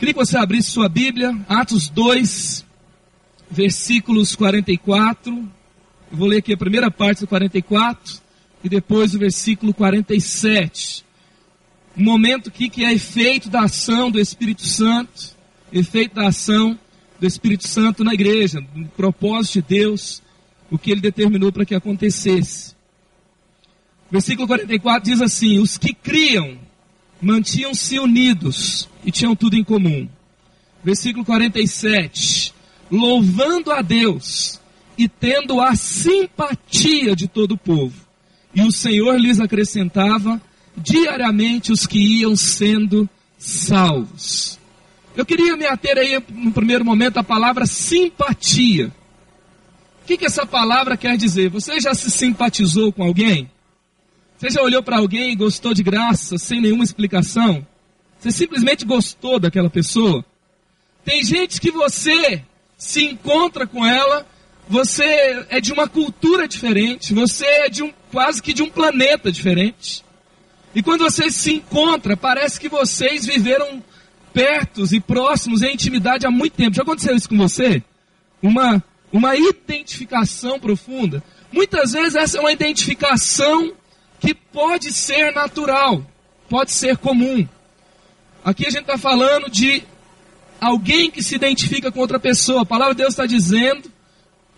Queria que você abrisse sua Bíblia, Atos 2, versículos 44. Eu vou ler aqui a primeira parte do 44 e depois o versículo 47. Um momento aqui que é efeito da ação do Espírito Santo, efeito da ação do Espírito Santo na igreja, no propósito de Deus, o que ele determinou para que acontecesse. Versículo 44 diz assim: Os que criam mantinham-se unidos e tinham tudo em comum. Versículo 47: Louvando a Deus e tendo a simpatia de todo o povo. E o Senhor lhes acrescentava diariamente os que iam sendo salvos. Eu queria me ater aí no primeiro momento à palavra simpatia. O que, que essa palavra quer dizer? Você já se simpatizou com alguém? Você já olhou para alguém e gostou de graça, sem nenhuma explicação? Você simplesmente gostou daquela pessoa? Tem gente que você se encontra com ela, você é de uma cultura diferente, você é de um quase que de um planeta diferente. E quando você se encontra, parece que vocês viveram pertos e próximos em intimidade há muito tempo. Já aconteceu isso com você? Uma uma identificação profunda. Muitas vezes essa é uma identificação que pode ser natural, pode ser comum. Aqui a gente está falando de alguém que se identifica com outra pessoa. A palavra de Deus está dizendo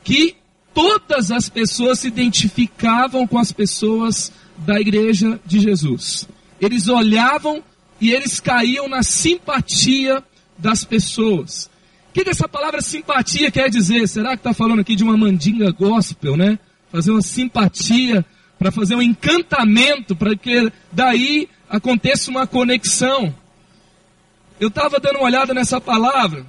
que todas as pessoas se identificavam com as pessoas da igreja de Jesus. Eles olhavam e eles caíam na simpatia das pessoas. O que, que essa palavra simpatia quer dizer? Será que está falando aqui de uma mandinga gospel, né? Fazer uma simpatia para fazer um encantamento, para que daí aconteça uma conexão. Eu estava dando uma olhada nessa palavra,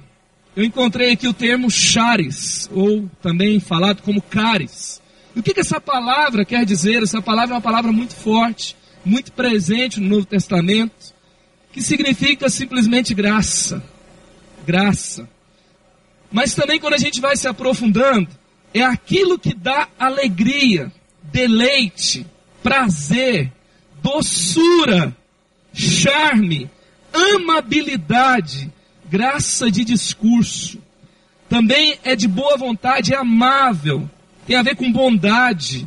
eu encontrei aqui o termo charis, ou também falado como caris. E o que, que essa palavra quer dizer? Essa palavra é uma palavra muito forte, muito presente no Novo Testamento, que significa simplesmente graça. Graça. Mas também quando a gente vai se aprofundando, é aquilo que dá alegria, deleite, prazer, doçura, charme, amabilidade, graça de discurso. Também é de boa vontade, é amável, tem a ver com bondade.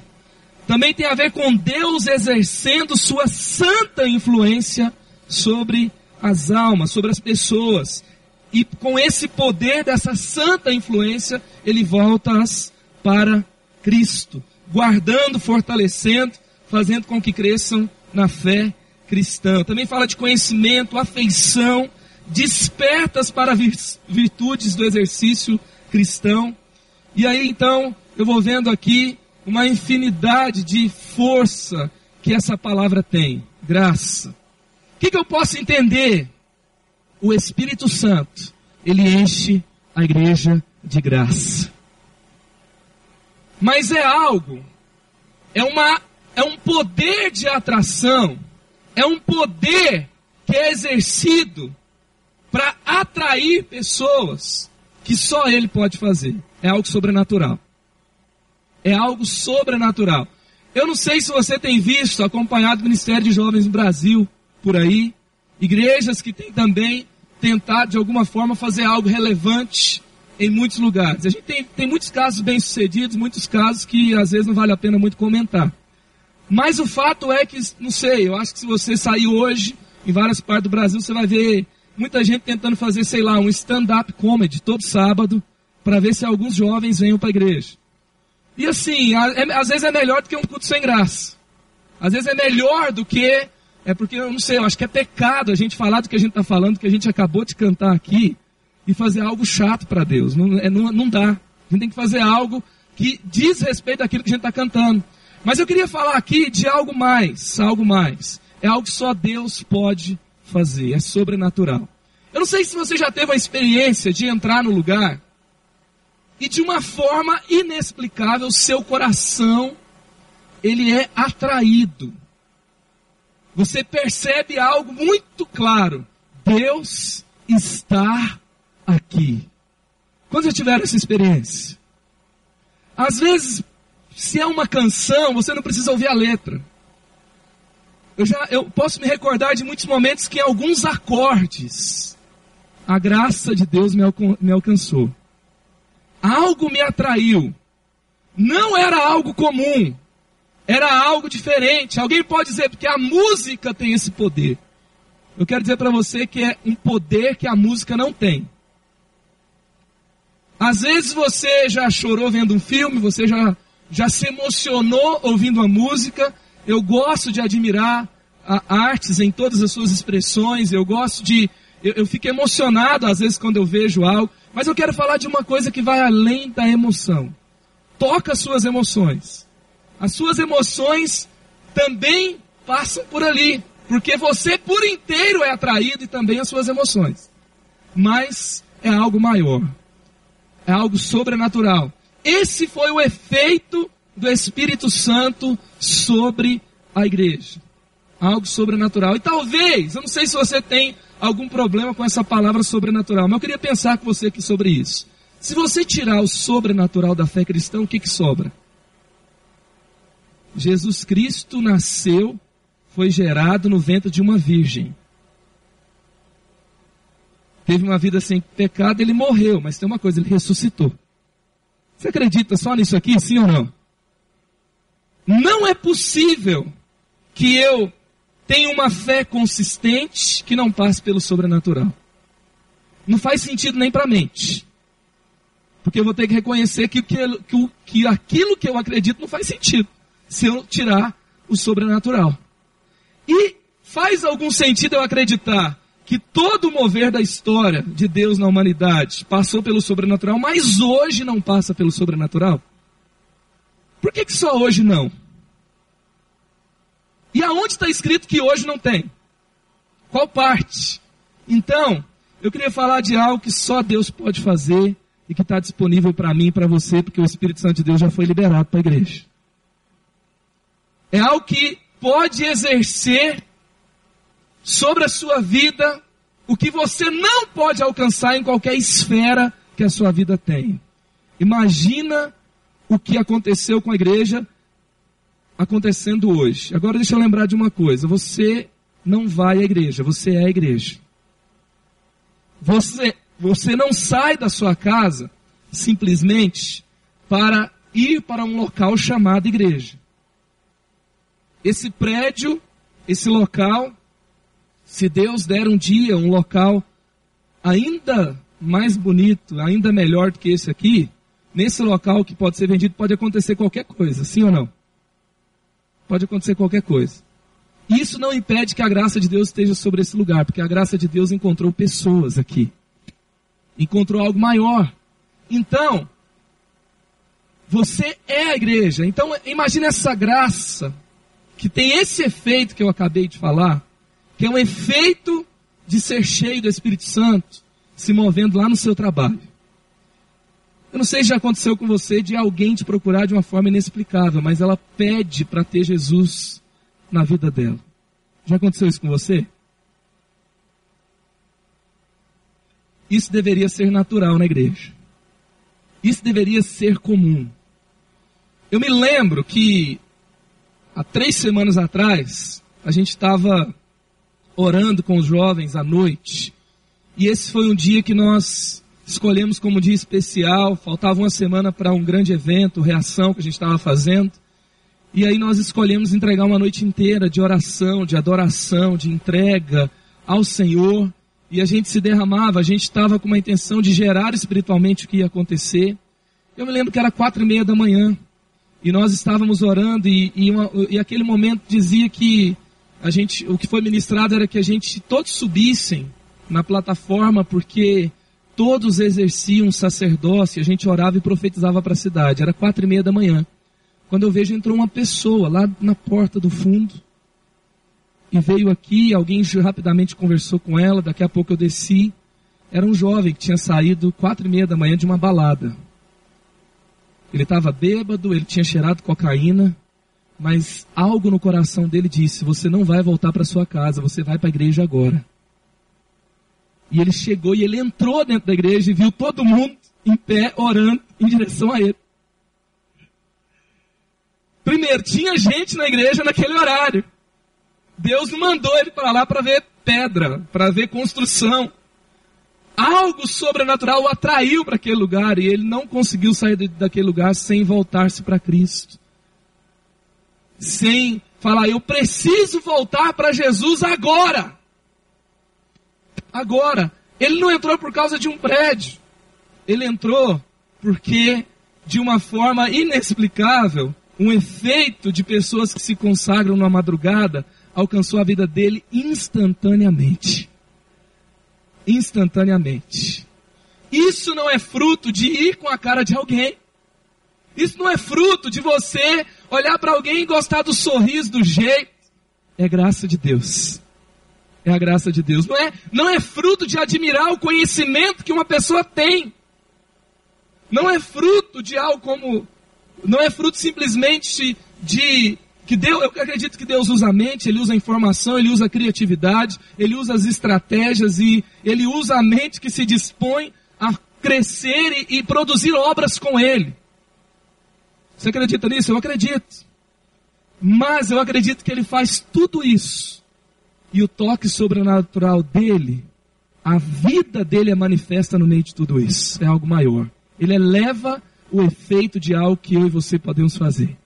Também tem a ver com Deus exercendo sua santa influência sobre as almas, sobre as pessoas. E com esse poder dessa santa influência, ele volta-as para Cristo guardando, fortalecendo, fazendo com que cresçam na fé cristã. Também fala de conhecimento, afeição, despertas para virtudes do exercício cristão. E aí então eu vou vendo aqui uma infinidade de força que essa palavra tem. Graça. O que, que eu posso entender? O Espírito Santo, ele enche a igreja de graça. Mas é algo, é, uma, é um poder de atração, é um poder que é exercido para atrair pessoas que só ele pode fazer. É algo sobrenatural. É algo sobrenatural. Eu não sei se você tem visto, acompanhado o Ministério de Jovens no Brasil, por aí, igrejas que têm também tentado de alguma forma fazer algo relevante em muitos lugares. A gente tem, tem muitos casos bem-sucedidos, muitos casos que às vezes não vale a pena muito comentar. Mas o fato é que, não sei, eu acho que se você sair hoje em várias partes do Brasil, você vai ver muita gente tentando fazer, sei lá, um stand-up comedy todo sábado, para ver se alguns jovens venham para a igreja. E assim, é, às vezes é melhor do que um culto sem graça. Às vezes é melhor do que. É porque, eu não sei, eu acho que é pecado a gente falar do que a gente está falando, que a gente acabou de cantar aqui, e fazer algo chato para Deus. Não, é, não, não dá. A gente tem que fazer algo que diz respeito àquilo que a gente está cantando. Mas eu queria falar aqui de algo mais, algo mais. É algo que só Deus pode fazer, é sobrenatural. Eu não sei se você já teve a experiência de entrar no lugar e de uma forma inexplicável seu coração ele é atraído. Você percebe algo muito claro. Deus está aqui. Quando já tiveram essa experiência? Às vezes, se é uma canção, você não precisa ouvir a letra. Eu, já, eu posso me recordar de muitos momentos que alguns acordes a graça de Deus me, alcan me alcançou. Algo me atraiu. Não era algo comum. Era algo diferente. Alguém pode dizer, porque a música tem esse poder. Eu quero dizer para você que é um poder que a música não tem. Às vezes você já chorou vendo um filme, você já, já se emocionou ouvindo uma música. Eu gosto de admirar a, artes em todas as suas expressões, eu gosto de. Eu, eu fico emocionado às vezes quando eu vejo algo, mas eu quero falar de uma coisa que vai além da emoção. Toca as suas emoções. As suas emoções também passam por ali, porque você por inteiro é atraído e também as suas emoções. Mas é algo maior é algo sobrenatural. Esse foi o efeito do Espírito Santo sobre a igreja. Algo sobrenatural. E talvez, eu não sei se você tem algum problema com essa palavra sobrenatural, mas eu queria pensar com você aqui sobre isso. Se você tirar o sobrenatural da fé cristã, o que, que sobra? Jesus Cristo nasceu, foi gerado no ventre de uma virgem teve uma vida sem pecado, ele morreu, mas tem uma coisa, ele ressuscitou. Você acredita só nisso aqui, sim ou não? Não é possível que eu tenha uma fé consistente que não passe pelo sobrenatural. Não faz sentido nem para a mente. Porque eu vou ter que reconhecer que, que, que, que aquilo que eu acredito não faz sentido se eu tirar o sobrenatural. E faz algum sentido eu acreditar que todo o mover da história de Deus na humanidade passou pelo sobrenatural, mas hoje não passa pelo sobrenatural? Por que, que só hoje não? E aonde está escrito que hoje não tem? Qual parte? Então, eu queria falar de algo que só Deus pode fazer e que está disponível para mim e para você, porque o Espírito Santo de Deus já foi liberado para a igreja. É algo que pode exercer sobre a sua vida o que você não pode alcançar em qualquer esfera que a sua vida tem. Imagina o que aconteceu com a igreja acontecendo hoje. Agora deixa eu lembrar de uma coisa: você não vai à igreja, você é a igreja. Você, você não sai da sua casa simplesmente para ir para um local chamado igreja. Esse prédio, esse local, se Deus der um dia um local ainda mais bonito, ainda melhor do que esse aqui, nesse local que pode ser vendido, pode acontecer qualquer coisa, sim ou não? Pode acontecer qualquer coisa. Isso não impede que a graça de Deus esteja sobre esse lugar, porque a graça de Deus encontrou pessoas aqui. Encontrou algo maior. Então, você é a igreja. Então, imagine essa graça que tem esse efeito que eu acabei de falar, que é um efeito de ser cheio do Espírito Santo se movendo lá no seu trabalho. Eu não sei se já aconteceu com você de alguém te procurar de uma forma inexplicável, mas ela pede para ter Jesus na vida dela. Já aconteceu isso com você? Isso deveria ser natural na igreja. Isso deveria ser comum. Eu me lembro que há três semanas atrás a gente estava orando com os jovens à noite. E esse foi um dia que nós escolhemos como dia especial. Faltava uma semana para um grande evento, reação que a gente estava fazendo. E aí nós escolhemos entregar uma noite inteira de oração, de adoração, de entrega ao Senhor. E a gente se derramava, a gente estava com uma intenção de gerar espiritualmente o que ia acontecer. Eu me lembro que era quatro e meia da manhã. E nós estávamos orando e, e, uma, e aquele momento dizia que a gente, o que foi ministrado era que a gente todos subissem na plataforma porque todos exerciam sacerdócio, a gente orava e profetizava para a cidade. Era quatro e meia da manhã. Quando eu vejo entrou uma pessoa lá na porta do fundo e veio aqui, alguém rapidamente conversou com ela, daqui a pouco eu desci. Era um jovem que tinha saído quatro e meia da manhã de uma balada. Ele estava bêbado, ele tinha cheirado cocaína, mas algo no coração dele disse: Você não vai voltar para sua casa, você vai para a igreja agora. E ele chegou e ele entrou dentro da igreja e viu todo mundo em pé orando em direção a ele. Primeiro, tinha gente na igreja naquele horário. Deus mandou ele para lá para ver pedra, para ver construção. algo sobrenatural o atraiu para aquele lugar e ele não conseguiu sair daquele lugar sem voltar-se para Cristo. Sem falar, eu preciso voltar para Jesus agora. Agora. Ele não entrou por causa de um prédio. Ele entrou porque, de uma forma inexplicável, um efeito de pessoas que se consagram na madrugada alcançou a vida dele instantaneamente instantaneamente. Isso não é fruto de ir com a cara de alguém. Isso não é fruto de você olhar para alguém e gostar do sorriso, do jeito. É graça de Deus. É a graça de Deus. Não é, não é fruto de admirar o conhecimento que uma pessoa tem. Não é fruto de algo como. Não é fruto simplesmente de que Deus, eu acredito que Deus usa a mente, Ele usa a informação, Ele usa a criatividade, Ele usa as estratégias e Ele usa a mente que se dispõe a crescer e, e produzir obras com Ele. Você acredita nisso? Eu acredito. Mas eu acredito que Ele faz tudo isso. E o toque sobrenatural dele, a vida dele é manifesta no meio de tudo isso. É algo maior. Ele eleva o efeito de algo que eu e você podemos fazer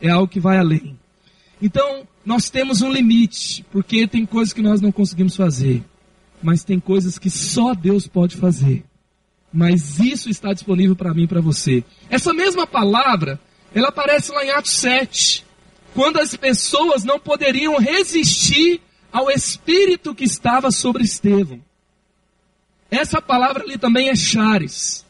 é algo que vai além. Então, nós temos um limite, porque tem coisas que nós não conseguimos fazer, mas tem coisas que só Deus pode fazer. Mas isso está disponível para mim e para você. Essa mesma palavra, ela aparece lá em Atos 7, quando as pessoas não poderiam resistir ao espírito que estava sobre Estevão. Essa palavra ali também é chares.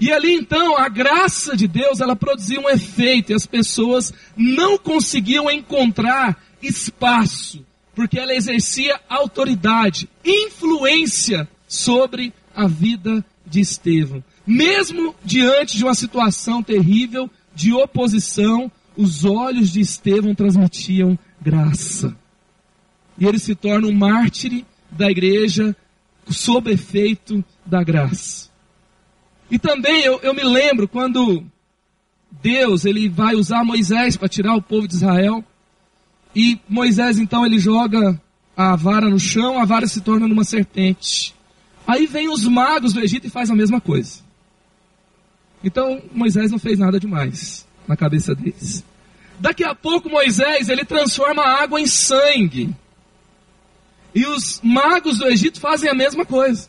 E ali então a graça de Deus ela produzia um efeito e as pessoas não conseguiam encontrar espaço, porque ela exercia autoridade, influência sobre a vida de Estevão. Mesmo diante de uma situação terrível de oposição, os olhos de Estevão transmitiam graça. E ele se torna um mártir da igreja sob efeito da graça. E também eu, eu me lembro quando Deus ele vai usar Moisés para tirar o povo de Israel. E Moisés então ele joga a vara no chão, a vara se torna numa serpente. Aí vem os magos do Egito e faz a mesma coisa. Então Moisés não fez nada demais na cabeça deles. Daqui a pouco Moisés ele transforma a água em sangue. E os magos do Egito fazem a mesma coisa.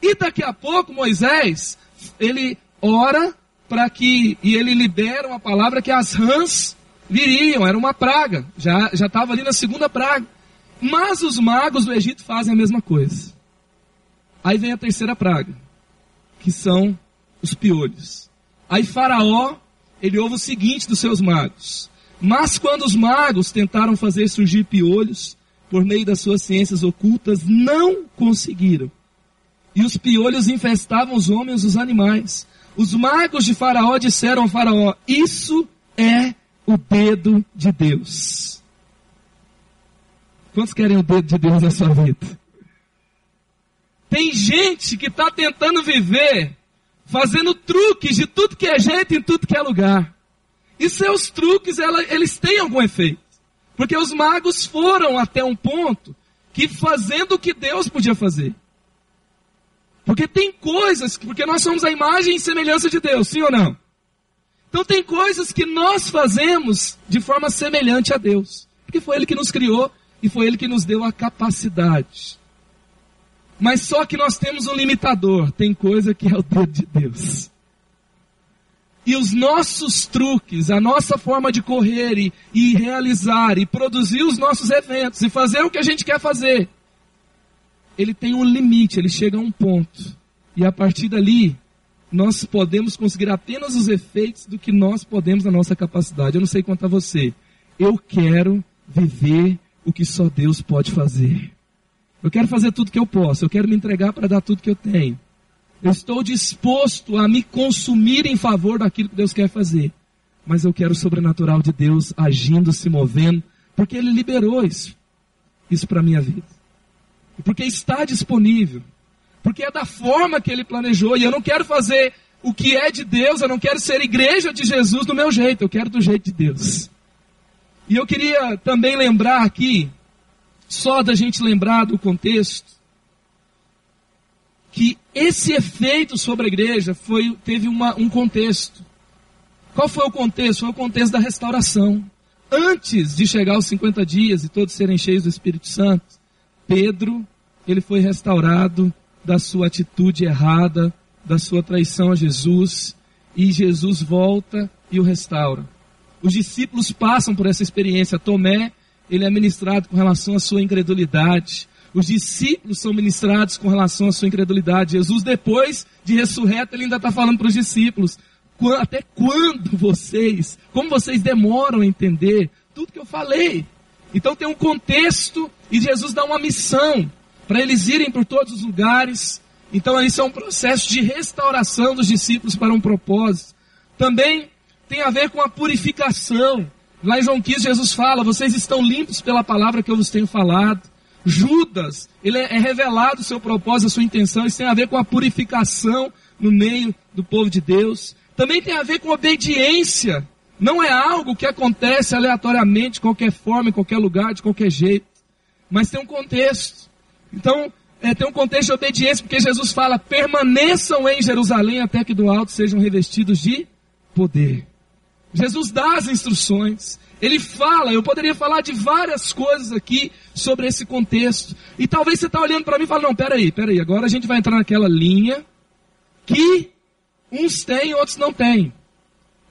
E daqui a pouco Moisés, ele ora para que, e ele libera uma palavra que as rãs viriam, era uma praga, já estava ali na segunda praga. Mas os magos do Egito fazem a mesma coisa. Aí vem a terceira praga, que são os piolhos. Aí Faraó, ele ouve o seguinte dos seus magos. Mas quando os magos tentaram fazer surgir piolhos, por meio das suas ciências ocultas, não conseguiram. E os piolhos infestavam os homens e os animais. Os magos de Faraó disseram a Faraó: Isso é o dedo de Deus. Quantos querem o dedo de Deus na sua vida? Tem gente que está tentando viver fazendo truques de tudo que é jeito em tudo que é lugar. E seus truques, ela, eles têm algum efeito. Porque os magos foram até um ponto que fazendo o que Deus podia fazer. Porque tem coisas, porque nós somos a imagem e semelhança de Deus, sim ou não? Então tem coisas que nós fazemos de forma semelhante a Deus. Porque foi Ele que nos criou e foi Ele que nos deu a capacidade. Mas só que nós temos um limitador. Tem coisa que é o dedo de Deus. E os nossos truques, a nossa forma de correr e, e realizar e produzir os nossos eventos e fazer o que a gente quer fazer, ele tem um limite, ele chega a um ponto. E a partir dali, nós podemos conseguir apenas os efeitos do que nós podemos na nossa capacidade. Eu não sei quanto a você. Eu quero viver o que só Deus pode fazer. Eu quero fazer tudo que eu posso. Eu quero me entregar para dar tudo que eu tenho. Eu estou disposto a me consumir em favor daquilo que Deus quer fazer. Mas eu quero o sobrenatural de Deus agindo, se movendo, porque Ele liberou isso, isso para a minha vida porque está disponível, porque é da forma que ele planejou, e eu não quero fazer o que é de Deus, eu não quero ser igreja de Jesus do meu jeito, eu quero do jeito de Deus. E eu queria também lembrar aqui, só da gente lembrar do contexto, que esse efeito sobre a igreja foi, teve uma, um contexto. Qual foi o contexto? Foi o contexto da restauração. Antes de chegar aos 50 dias e todos serem cheios do Espírito Santo, Pedro, ele foi restaurado da sua atitude errada, da sua traição a Jesus, e Jesus volta e o restaura. Os discípulos passam por essa experiência. Tomé, ele é ministrado com relação à sua incredulidade. Os discípulos são ministrados com relação à sua incredulidade. Jesus, depois de ressurreto, ele ainda está falando para os discípulos: até quando vocês, como vocês demoram a entender tudo que eu falei? Então tem um contexto e Jesus dá uma missão para eles irem por todos os lugares. Então isso é um processo de restauração dos discípulos para um propósito. Também tem a ver com a purificação. Lá em João 15 Jesus fala: vocês estão limpos pela palavra que eu vos tenho falado. Judas, ele é, é revelado o seu propósito, a sua intenção, isso tem a ver com a purificação no meio do povo de Deus. Também tem a ver com obediência. Não é algo que acontece aleatoriamente, de qualquer forma, em qualquer lugar, de qualquer jeito. Mas tem um contexto. Então, é, tem um contexto de obediência, porque Jesus fala: permaneçam em Jerusalém até que do alto sejam revestidos de poder. Jesus dá as instruções. Ele fala, eu poderia falar de várias coisas aqui sobre esse contexto. E talvez você está olhando para mim e fala, não, peraí, peraí, agora a gente vai entrar naquela linha que uns têm, outros não têm.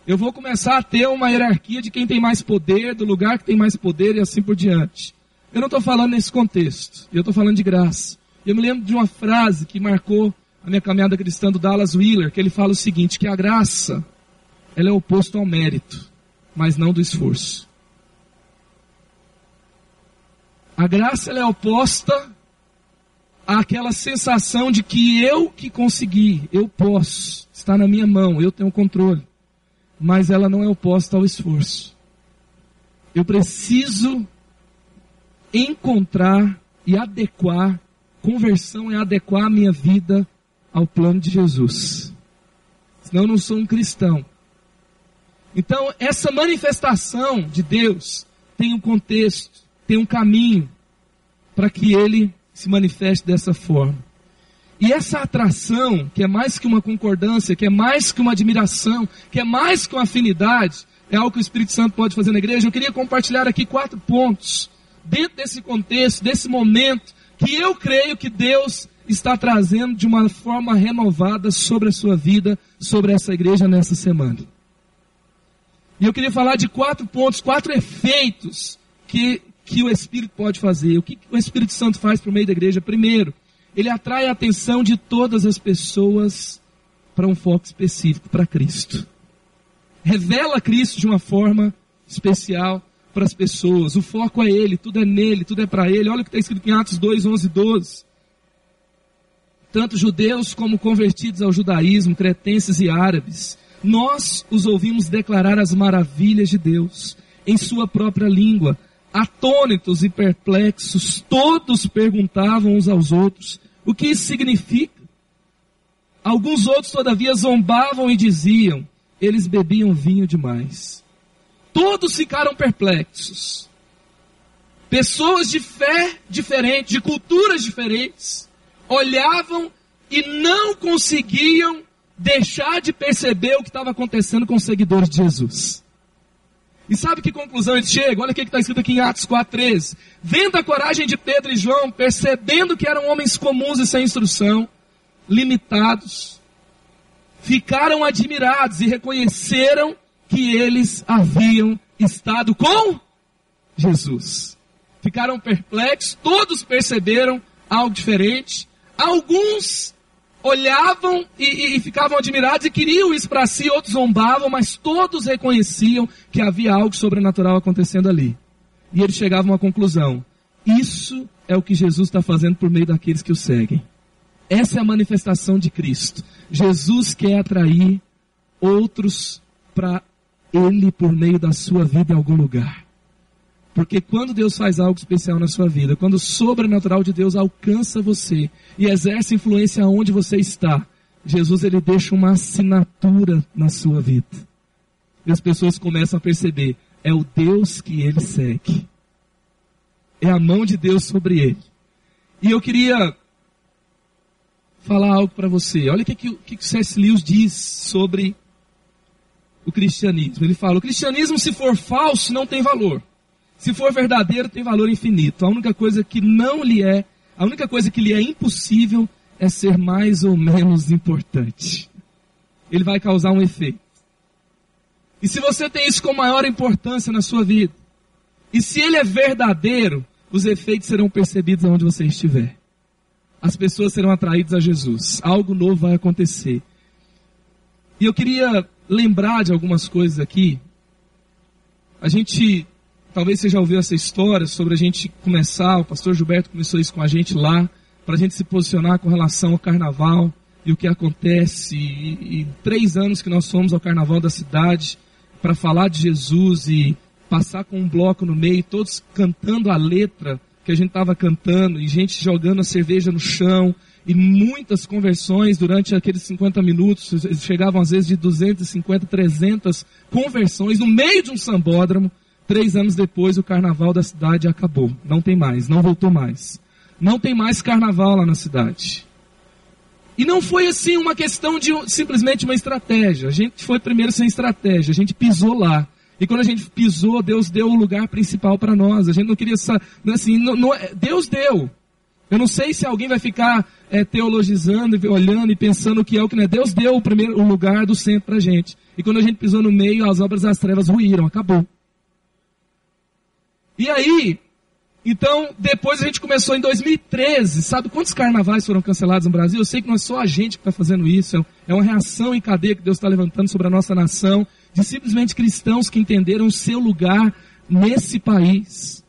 Eu vou começar a ter uma hierarquia de quem tem mais poder, do lugar que tem mais poder e assim por diante. Eu não estou falando nesse contexto, eu estou falando de graça. Eu me lembro de uma frase que marcou a minha caminhada cristã do Dallas Wheeler, que ele fala o seguinte, que a graça, ela é oposto ao mérito, mas não do esforço. A graça é oposta àquela sensação de que eu que consegui, eu posso, está na minha mão, eu tenho controle. Mas ela não é oposta ao esforço. Eu preciso encontrar e adequar, conversão é adequar a minha vida ao plano de Jesus. Senão eu não sou um cristão. Então, essa manifestação de Deus tem um contexto, tem um caminho para que ele se manifeste dessa forma. E essa atração, que é mais que uma concordância, que é mais que uma admiração, que é mais que uma afinidade, é algo que o Espírito Santo pode fazer na igreja. Eu queria compartilhar aqui quatro pontos, dentro desse contexto, desse momento, que eu creio que Deus está trazendo de uma forma renovada sobre a sua vida, sobre essa igreja nessa semana. E eu queria falar de quatro pontos, quatro efeitos que, que o Espírito pode fazer. O que o Espírito Santo faz por meio da igreja? Primeiro, ele atrai a atenção de todas as pessoas para um foco específico, para Cristo. Revela Cristo de uma forma especial para as pessoas. O foco é Ele, tudo é nele, tudo é para Ele. Olha o que está escrito em Atos 2, 11 e 12. Tanto judeus como convertidos ao judaísmo, cretenses e árabes, nós os ouvimos declarar as maravilhas de Deus em sua própria língua. Atônitos e perplexos, todos perguntavam uns aos outros o que isso significa. Alguns outros, todavia, zombavam e diziam: eles bebiam vinho demais. Todos ficaram perplexos. Pessoas de fé diferente, de culturas diferentes, olhavam e não conseguiam deixar de perceber o que estava acontecendo com os seguidores de Jesus. E sabe que conclusão eles chegam? Olha o que está escrito aqui em Atos 4,13. Vendo a coragem de Pedro e João, percebendo que eram homens comuns e sem instrução, limitados, ficaram admirados e reconheceram que eles haviam estado com Jesus. Ficaram perplexos, todos perceberam algo diferente. Alguns olhavam e, e, ficavam admirados e queriam isso para si, outros zombavam, mas todos reconheciam que havia algo sobrenatural acontecendo ali. E eles chegavam à conclusão: isso é o que Jesus está fazendo por meio daqueles que o seguem. Essa é a manifestação de Cristo. Jesus quer atrair outros para Ele por meio da sua vida em algum lugar. Porque quando Deus faz algo especial na sua vida, quando o sobrenatural de Deus alcança você e exerce influência aonde você está, Jesus ele deixa uma assinatura na sua vida. E as pessoas começam a perceber, é o Deus que ele segue. É a mão de Deus sobre ele. E eu queria falar algo para você. Olha o que, que, que C.S. Lewis diz sobre o cristianismo. Ele fala: o cristianismo, se for falso, não tem valor. Se for verdadeiro, tem valor infinito. A única coisa que não lhe é, a única coisa que lhe é impossível é ser mais ou menos importante. Ele vai causar um efeito. E se você tem isso com maior importância na sua vida, e se ele é verdadeiro, os efeitos serão percebidos onde você estiver. As pessoas serão atraídas a Jesus. Algo novo vai acontecer. E eu queria lembrar de algumas coisas aqui. A gente, talvez você já ouviu essa história sobre a gente começar, o pastor Gilberto começou isso com a gente lá, para a gente se posicionar com relação ao carnaval e o que acontece. E, e três anos que nós fomos ao carnaval da cidade, para falar de Jesus e passar com um bloco no meio, todos cantando a letra que a gente estava cantando, e gente jogando a cerveja no chão, e muitas conversões durante aqueles 50 minutos, chegavam às vezes de 250, 300 conversões no meio de um sambódromo. Três anos depois, o carnaval da cidade acabou. Não tem mais, não voltou mais. Não tem mais carnaval lá na cidade. E não foi assim uma questão de simplesmente uma estratégia. A gente foi primeiro sem estratégia, a gente pisou lá. E quando a gente pisou, Deus deu o lugar principal para nós. A gente não queria assim, não, não, é, Deus deu. Eu não sei se alguém vai ficar é, teologizando, olhando e pensando o que é o que não é. Deus deu o primeiro o lugar do centro para a gente. E quando a gente pisou no meio, as obras das trevas ruíram, acabou. E aí, então, depois a gente começou em 2013. Sabe quantos carnavais foram cancelados no Brasil? Eu sei que não é só a gente que está fazendo isso. É uma reação em cadeia que Deus está levantando sobre a nossa nação. De simplesmente cristãos que entenderam o seu lugar nesse país.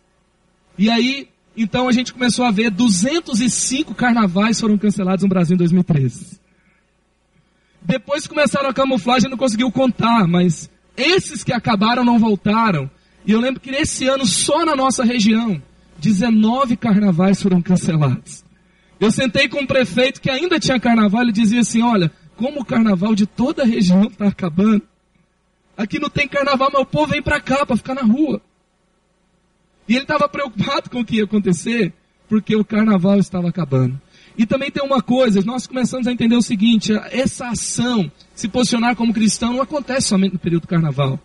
E aí, então a gente começou a ver 205 carnavais foram cancelados no Brasil em 2013. Depois começaram a camuflagem, não conseguiu contar, mas esses que acabaram não voltaram. E eu lembro que nesse ano, só na nossa região, 19 carnavais foram cancelados. Eu sentei com um prefeito que ainda tinha carnaval, ele dizia assim: Olha, como o carnaval de toda a região está acabando, aqui não tem carnaval, mas o povo vem para cá para ficar na rua. E ele estava preocupado com o que ia acontecer, porque o carnaval estava acabando. E também tem uma coisa, nós começamos a entender o seguinte: essa ação, se posicionar como cristão, não acontece somente no período do carnaval.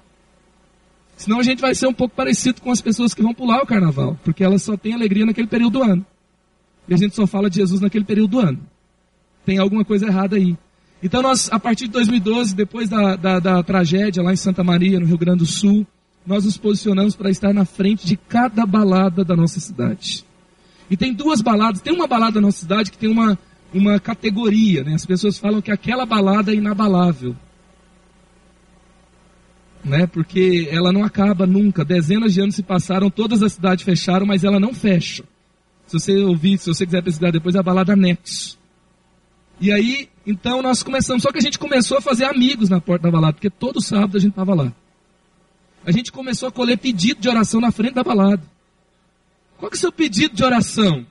Senão a gente vai ser um pouco parecido com as pessoas que vão pular o carnaval, porque elas só têm alegria naquele período do ano. E a gente só fala de Jesus naquele período do ano. Tem alguma coisa errada aí. Então nós, a partir de 2012, depois da, da, da tragédia lá em Santa Maria, no Rio Grande do Sul, nós nos posicionamos para estar na frente de cada balada da nossa cidade. E tem duas baladas, tem uma balada da nossa cidade que tem uma, uma categoria, né? As pessoas falam que aquela balada é inabalável né? Porque ela não acaba nunca. Dezenas de anos se passaram, todas as cidades fecharam, mas ela não fecha. Se você ouvir, se você quiser pesquisar depois, é a balada Nexo. E aí, então nós começamos, só que a gente começou a fazer amigos na porta da balada, porque todo sábado a gente estava lá. A gente começou a colher pedido de oração na frente da balada. Qual que é o seu pedido de oração?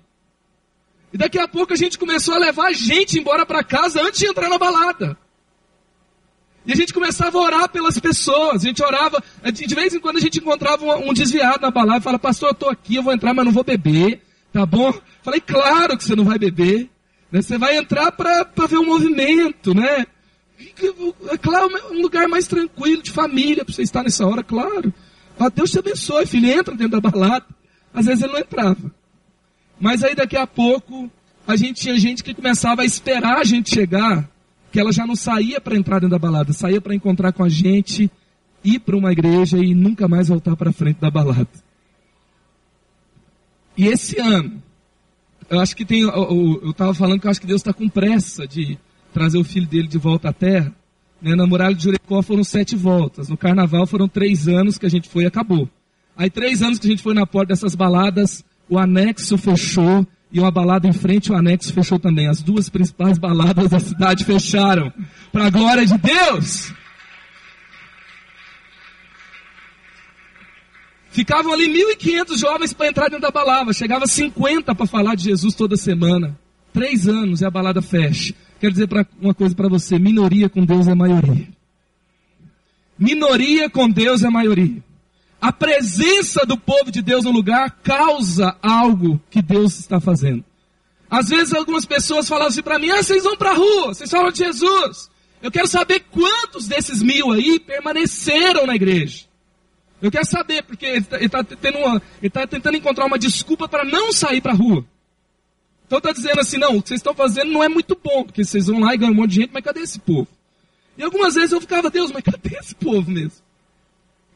E daqui a pouco a gente começou a levar a gente embora para casa antes de entrar na balada. E a gente começava a orar pelas pessoas. A gente orava, de vez em quando a gente encontrava um, desviado na balada e falava, pastor, eu estou aqui, eu vou entrar, mas não vou beber. Tá bom? Falei, claro que você não vai beber. Né? Você vai entrar para ver o movimento, né? É claro, um lugar mais tranquilo, de família, para você estar nessa hora, claro. Ah, Deus te abençoe, filho, entra dentro da balada. Às vezes ele não entrava. Mas aí daqui a pouco, a gente tinha gente que começava a esperar a gente chegar que ela já não saía para entrar dentro da balada, saía para encontrar com a gente, ir para uma igreja e nunca mais voltar para frente da balada. E esse ano, eu acho que tem, eu estava falando que eu acho que Deus está com pressa de trazer o filho dele de volta à terra. Né? Na muralha de Jericó foram sete voltas, no carnaval foram três anos que a gente foi e acabou. Aí três anos que a gente foi na porta dessas baladas, o anexo fechou, e uma balada em frente, o anexo fechou também. As duas principais baladas da cidade fecharam. Para a glória de Deus! Ficavam ali 1.500 jovens para entrar dentro da balada. Chegava 50 para falar de Jesus toda semana. Três anos e a balada fecha. Quero dizer pra, uma coisa para você: minoria com Deus é maioria. Minoria com Deus é maioria. A presença do povo de Deus no lugar causa algo que Deus está fazendo. Às vezes algumas pessoas falam assim para mim: ah, vocês vão para a rua, vocês falam de Jesus. Eu quero saber quantos desses mil aí permaneceram na igreja. Eu quero saber, porque ele está tá, tá tentando encontrar uma desculpa para não sair para a rua. Então está dizendo assim, não, o que vocês estão fazendo não é muito bom, porque vocês vão lá e ganham um monte de gente, mas cadê esse povo? E algumas vezes eu ficava, Deus, mas cadê esse povo mesmo?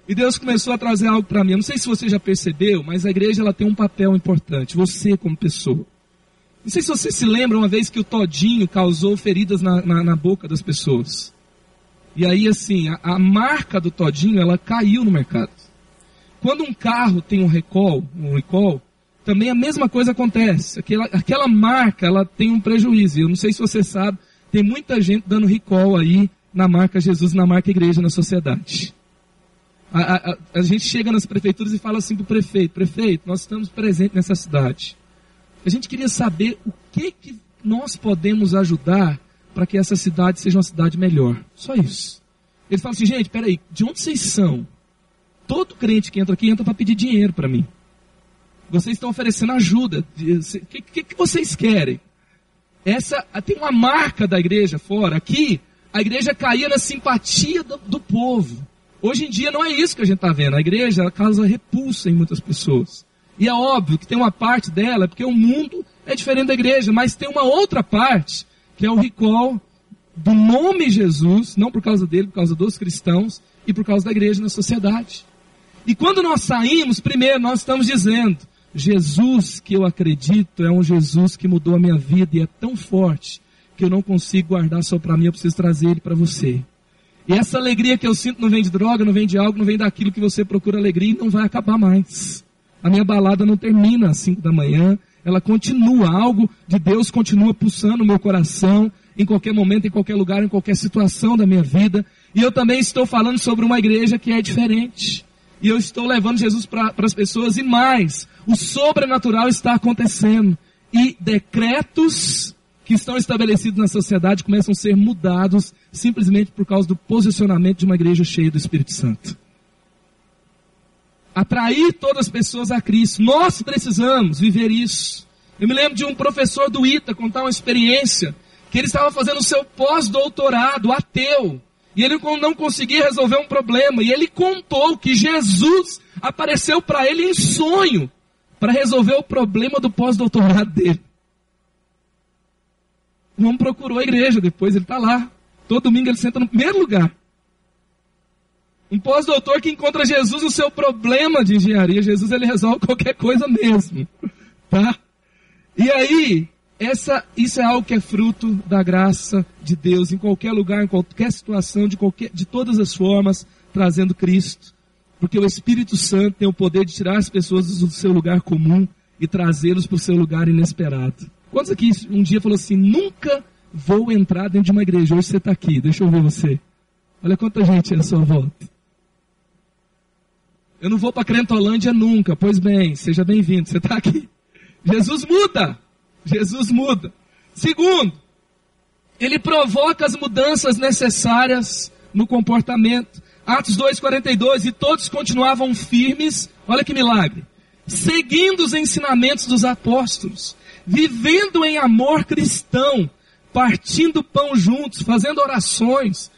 E Deus começou a trazer algo para mim. Eu não sei se você já percebeu, mas a igreja ela tem um papel importante. Você como pessoa. Não sei se você se lembra uma vez que o todinho causou feridas na, na, na boca das pessoas. E aí, assim, a, a, marca do todinho, ela caiu no mercado. Quando um carro tem um recall, um recall, também a mesma coisa acontece. Aquela, aquela marca, ela tem um prejuízo. Eu não sei se você sabe, tem muita gente dando recall aí na marca Jesus, na marca igreja na sociedade. A, a, a gente chega nas prefeituras e fala assim para o prefeito, prefeito, nós estamos presentes nessa cidade. A gente queria saber o que, que nós podemos ajudar para que essa cidade seja uma cidade melhor. Só isso. Ele fala assim, gente, peraí, de onde vocês são? Todo crente que entra aqui entra para pedir dinheiro para mim. Vocês estão oferecendo ajuda. O que, que, que, vocês querem? Essa tem uma marca da igreja fora. Aqui, a igreja caía na simpatia do, do povo. Hoje em dia não é isso que a gente está vendo. A igreja causa repulsa em muitas pessoas. E é óbvio que tem uma parte dela, porque o mundo é diferente da igreja, mas tem uma outra parte, que é o recall do nome Jesus, não por causa dele, por causa dos cristãos e por causa da igreja na sociedade. E quando nós saímos, primeiro nós estamos dizendo: Jesus que eu acredito é um Jesus que mudou a minha vida e é tão forte que eu não consigo guardar só para mim, eu preciso trazer ele para você. E essa alegria que eu sinto não vem de droga, não vem de algo, não vem daquilo que você procura alegria e não vai acabar mais. A minha balada não termina às 5 da manhã, ela continua, algo de Deus continua pulsando o meu coração, em qualquer momento, em qualquer lugar, em qualquer situação da minha vida. E eu também estou falando sobre uma igreja que é diferente. E eu estou levando Jesus para as pessoas e mais, o sobrenatural está acontecendo. E decretos que estão estabelecidos na sociedade começam a ser mudados simplesmente por causa do posicionamento de uma igreja cheia do Espírito Santo atrair todas as pessoas a Cristo. Nós precisamos viver isso. Eu me lembro de um professor do ITA contar uma experiência que ele estava fazendo o seu pós-doutorado ateu. E ele não conseguia resolver um problema. E ele contou que Jesus apareceu para ele em sonho para resolver o problema do pós-doutorado dele. O homem procurou a igreja depois, ele está lá. Todo domingo ele senta no primeiro lugar. Um pós-doutor que encontra Jesus no seu problema de engenharia. Jesus ele resolve qualquer coisa mesmo. Tá? E aí, essa, isso é algo que é fruto da graça de Deus em qualquer lugar, em qualquer situação, de, qualquer, de todas as formas, trazendo Cristo. Porque o Espírito Santo tem o poder de tirar as pessoas do seu lugar comum e trazê-los para o seu lugar inesperado. Quantos aqui um dia falou assim, nunca vou entrar dentro de uma igreja, hoje você está aqui, deixa eu ver você. Olha quanta gente é à sua volta. Eu não vou para Crentolândia nunca. Pois bem, seja bem-vindo. Você está aqui. Jesus muda. Jesus muda. Segundo, ele provoca as mudanças necessárias no comportamento. Atos 2,42, e todos continuavam firmes, olha que milagre, seguindo os ensinamentos dos apóstolos, vivendo em amor cristão, partindo pão juntos, fazendo orações,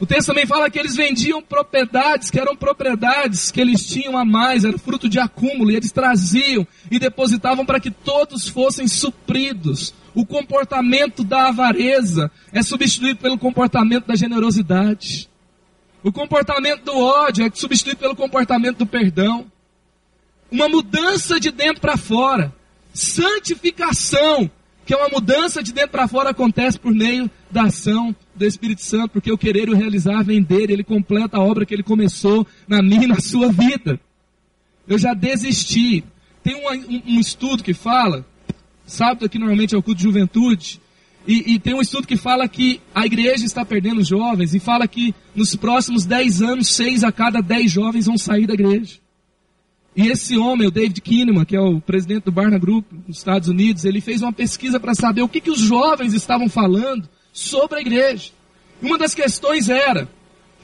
o texto também fala que eles vendiam propriedades, que eram propriedades que eles tinham a mais, era fruto de acúmulo, e eles traziam e depositavam para que todos fossem supridos. O comportamento da avareza é substituído pelo comportamento da generosidade. O comportamento do ódio é substituído pelo comportamento do perdão. Uma mudança de dentro para fora. Santificação, que uma mudança de dentro para fora, acontece por meio da ação do Espírito Santo, porque o querer e o realizar vem dele, ele completa a obra que ele começou na minha e na sua vida. Eu já desisti. Tem um, um, um estudo que fala, sábado aqui normalmente é o culto de juventude, e, e, tem um estudo que fala que a igreja está perdendo jovens, e fala que nos próximos 10 anos, 6 a cada 10 jovens vão sair da igreja. E esse homem, o David Kinneman, que é o presidente do Barna Group nos Estados Unidos, ele fez uma pesquisa para saber o que, que os jovens estavam falando sobre a igreja. Uma das questões era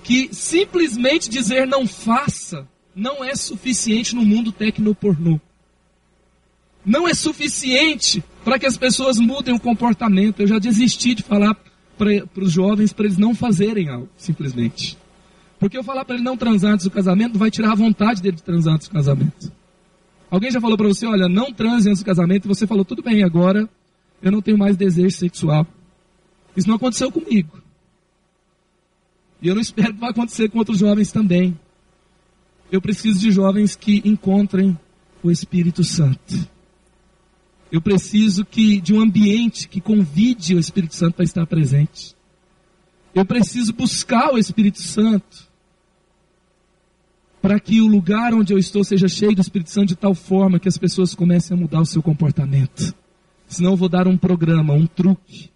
que simplesmente dizer não faça não é suficiente no mundo tecnopornô. Não é suficiente para que as pessoas mudem o comportamento. Eu já desisti de falar para os jovens para eles não fazerem algo, simplesmente. Porque eu falar para ele não transar antes do casamento vai tirar a vontade dele de transar antes do casamento. Alguém já falou para você, olha, não transe antes do casamento, e você falou, tudo bem, agora eu não tenho mais desejo sexual. Isso não aconteceu comigo. E eu não espero que vai acontecer com outros jovens também. Eu preciso de jovens que encontrem o Espírito Santo. Eu preciso que de um ambiente que convide o Espírito Santo para estar presente. Eu preciso buscar o Espírito Santo para que o lugar onde eu estou seja cheio do Espírito Santo de tal forma que as pessoas comecem a mudar o seu comportamento. Senão eu vou dar um programa, um truque,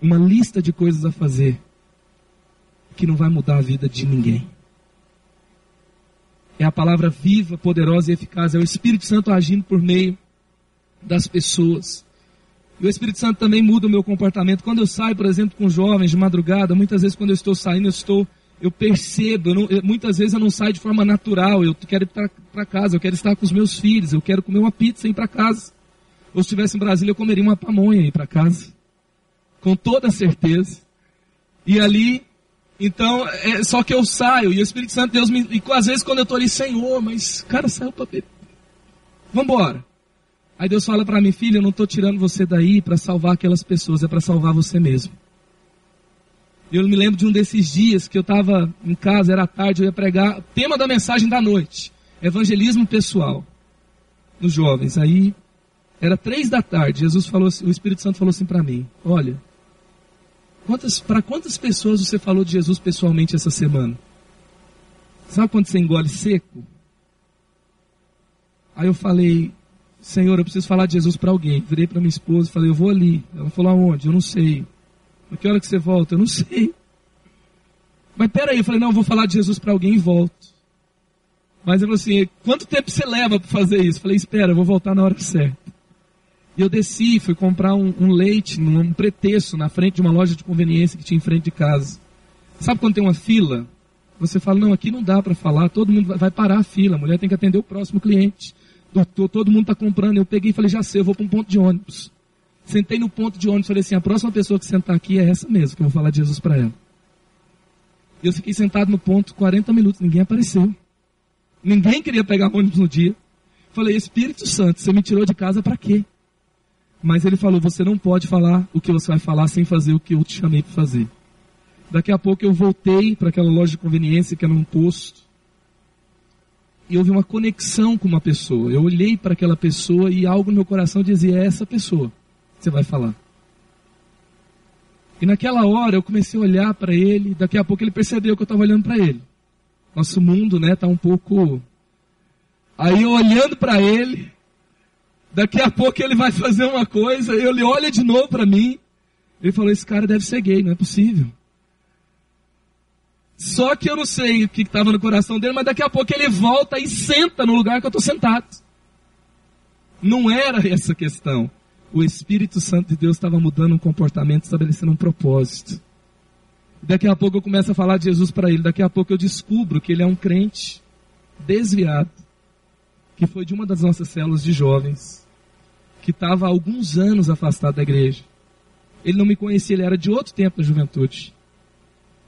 uma lista de coisas a fazer que não vai mudar a vida de ninguém. É a palavra viva, poderosa e eficaz, é o Espírito Santo agindo por meio das pessoas. E o Espírito Santo também muda o meu comportamento. Quando eu saio, por exemplo, com jovens de madrugada, muitas vezes quando eu estou saindo, eu estou eu percebo, eu não, eu, muitas vezes eu não saio de forma natural, eu quero ir para casa, eu quero estar com os meus filhos, eu quero comer uma pizza e ir para casa. Ou se estivesse em Brasília, eu comeria uma pamonha e ir para casa. Com toda certeza. E ali, então, é, só que eu saio, e o Espírito Santo Deus me. E às vezes quando eu estou ali, Senhor, mas cara saiu para. Vambora. Aí Deus fala para mim, filho, eu não estou tirando você daí para salvar aquelas pessoas, é para salvar você mesmo. Eu me lembro de um desses dias que eu estava em casa, era tarde, eu ia pregar, tema da mensagem da noite, evangelismo pessoal, nos jovens. Aí, era três da tarde, Jesus falou, o Espírito Santo falou assim para mim, olha, quantas, para quantas pessoas você falou de Jesus pessoalmente essa semana? Sabe quando você engole seco? Aí eu falei, Senhor, eu preciso falar de Jesus para alguém. Virei para minha esposa e falei, eu vou ali. Ela falou, aonde? Eu não sei. Mas que hora que você volta? Eu não sei. Mas peraí, eu falei, não, eu vou falar de Jesus para alguém e volto. Mas eu falei assim, quanto tempo você leva para fazer isso? Eu falei, espera, eu vou voltar na hora certa. E eu desci, fui comprar um, um leite, num pretexto, na frente de uma loja de conveniência que tinha em frente de casa. Sabe quando tem uma fila? Você fala, não, aqui não dá para falar, todo mundo vai parar a fila, a mulher tem que atender o próximo cliente. Doutor, todo mundo está comprando. Eu peguei e falei, já sei, eu vou para um ponto de ônibus. Sentei no ponto de ônibus e falei assim: a próxima pessoa que sentar aqui é essa mesmo, que eu vou falar de Jesus para ela. E eu fiquei sentado no ponto 40 minutos, ninguém apareceu. Ninguém queria pegar ônibus no dia. Falei: Espírito Santo, você me tirou de casa para quê? Mas ele falou: você não pode falar o que você vai falar sem fazer o que eu te chamei para fazer. Daqui a pouco eu voltei para aquela loja de conveniência que era um posto. E houve uma conexão com uma pessoa. Eu olhei para aquela pessoa e algo no meu coração dizia: é essa pessoa você vai falar. E naquela hora eu comecei a olhar para ele, daqui a pouco ele percebeu que eu estava olhando para ele. Nosso mundo, né, tá um pouco Aí eu olhando para ele, daqui a pouco ele vai fazer uma coisa, ele olha de novo para mim. Ele falou: "Esse cara deve ser gay, não é possível". Só que eu não sei o que estava no coração dele, mas daqui a pouco ele volta e senta no lugar que eu estou sentado. Não era essa questão o Espírito Santo de Deus estava mudando um comportamento, estabelecendo um propósito. Daqui a pouco eu começo a falar de Jesus para ele. Daqui a pouco eu descubro que ele é um crente desviado, que foi de uma das nossas células de jovens, que estava há alguns anos afastado da igreja. Ele não me conhecia, ele era de outro tempo da juventude.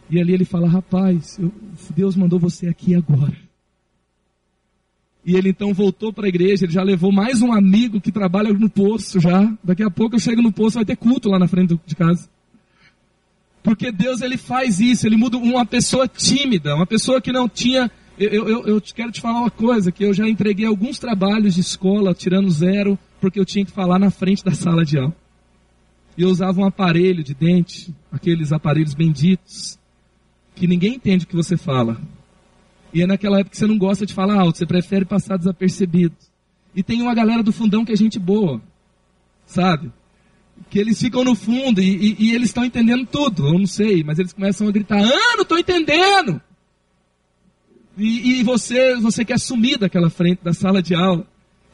E ali ele fala: Rapaz, eu, Deus mandou você aqui agora. E ele então voltou para a igreja, ele já levou mais um amigo que trabalha no poço já. Daqui a pouco eu chego no poço, vai ter culto lá na frente de casa. Porque Deus ele faz isso, ele muda uma pessoa tímida, uma pessoa que não tinha. Eu, eu, eu quero te falar uma coisa, que eu já entreguei alguns trabalhos de escola, tirando zero, porque eu tinha que falar na frente da sala de aula. E eu usava um aparelho de dente, aqueles aparelhos benditos, que ninguém entende o que você fala. E é naquela época que você não gosta de falar alto, você prefere passar desapercebido. E tem uma galera do fundão que é gente boa, sabe? Que eles ficam no fundo e, e, e eles estão entendendo tudo, eu não sei, mas eles começam a gritar, ah, não estou entendendo! E, e, você, você quer sumir daquela frente da sala de aula.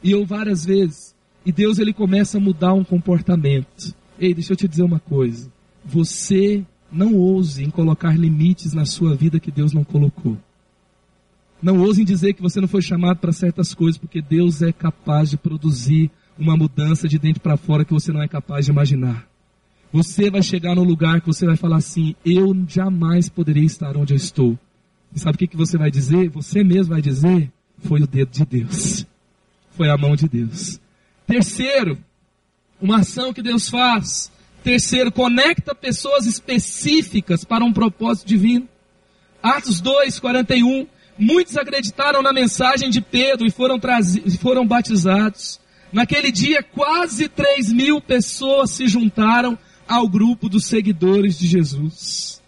E eu várias vezes. E Deus ele começa a mudar um comportamento. Ei, deixa eu te dizer uma coisa. Você não ouse em colocar limites na sua vida que Deus não colocou. Não ousem dizer que você não foi chamado para certas coisas, porque Deus é capaz de produzir uma mudança de dentro para fora que você não é capaz de imaginar. Você vai chegar no lugar que você vai falar assim: eu jamais poderia estar onde eu estou. E sabe o que, que você vai dizer? Você mesmo vai dizer: foi o dedo de Deus. Foi a mão de Deus. Terceiro, uma ação que Deus faz. Terceiro, conecta pessoas específicas para um propósito divino. Atos 2, 41. Muitos acreditaram na mensagem de Pedro e foram, foram batizados. Naquele dia, quase 3 mil pessoas se juntaram ao grupo dos seguidores de Jesus.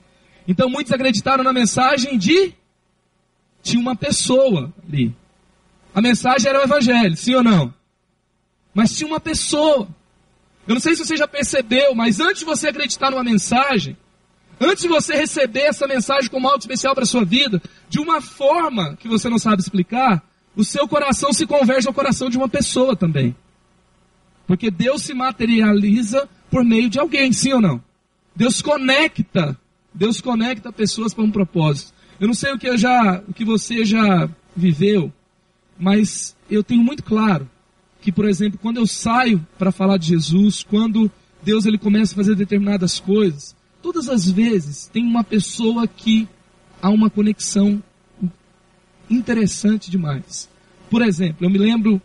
Então, muitos acreditaram na mensagem de. Tinha uma pessoa ali. A mensagem era o Evangelho, sim ou não? Mas tinha uma pessoa. Eu não sei se você já percebeu, mas antes de você acreditar numa mensagem, antes de você receber essa mensagem como algo especial para a sua vida, de uma forma que você não sabe explicar, o seu coração se converge ao coração de uma pessoa também. Porque Deus se materializa por meio de alguém, sim ou não? Deus conecta, Deus conecta pessoas para um propósito. Eu não sei o que eu já, o que você já viveu, mas eu tenho muito claro que, por exemplo, quando eu saio para falar de Jesus, quando Deus ele começa a fazer determinadas coisas, todas as vezes tem uma pessoa que há uma conexão interessante demais. Por exemplo, eu me lembro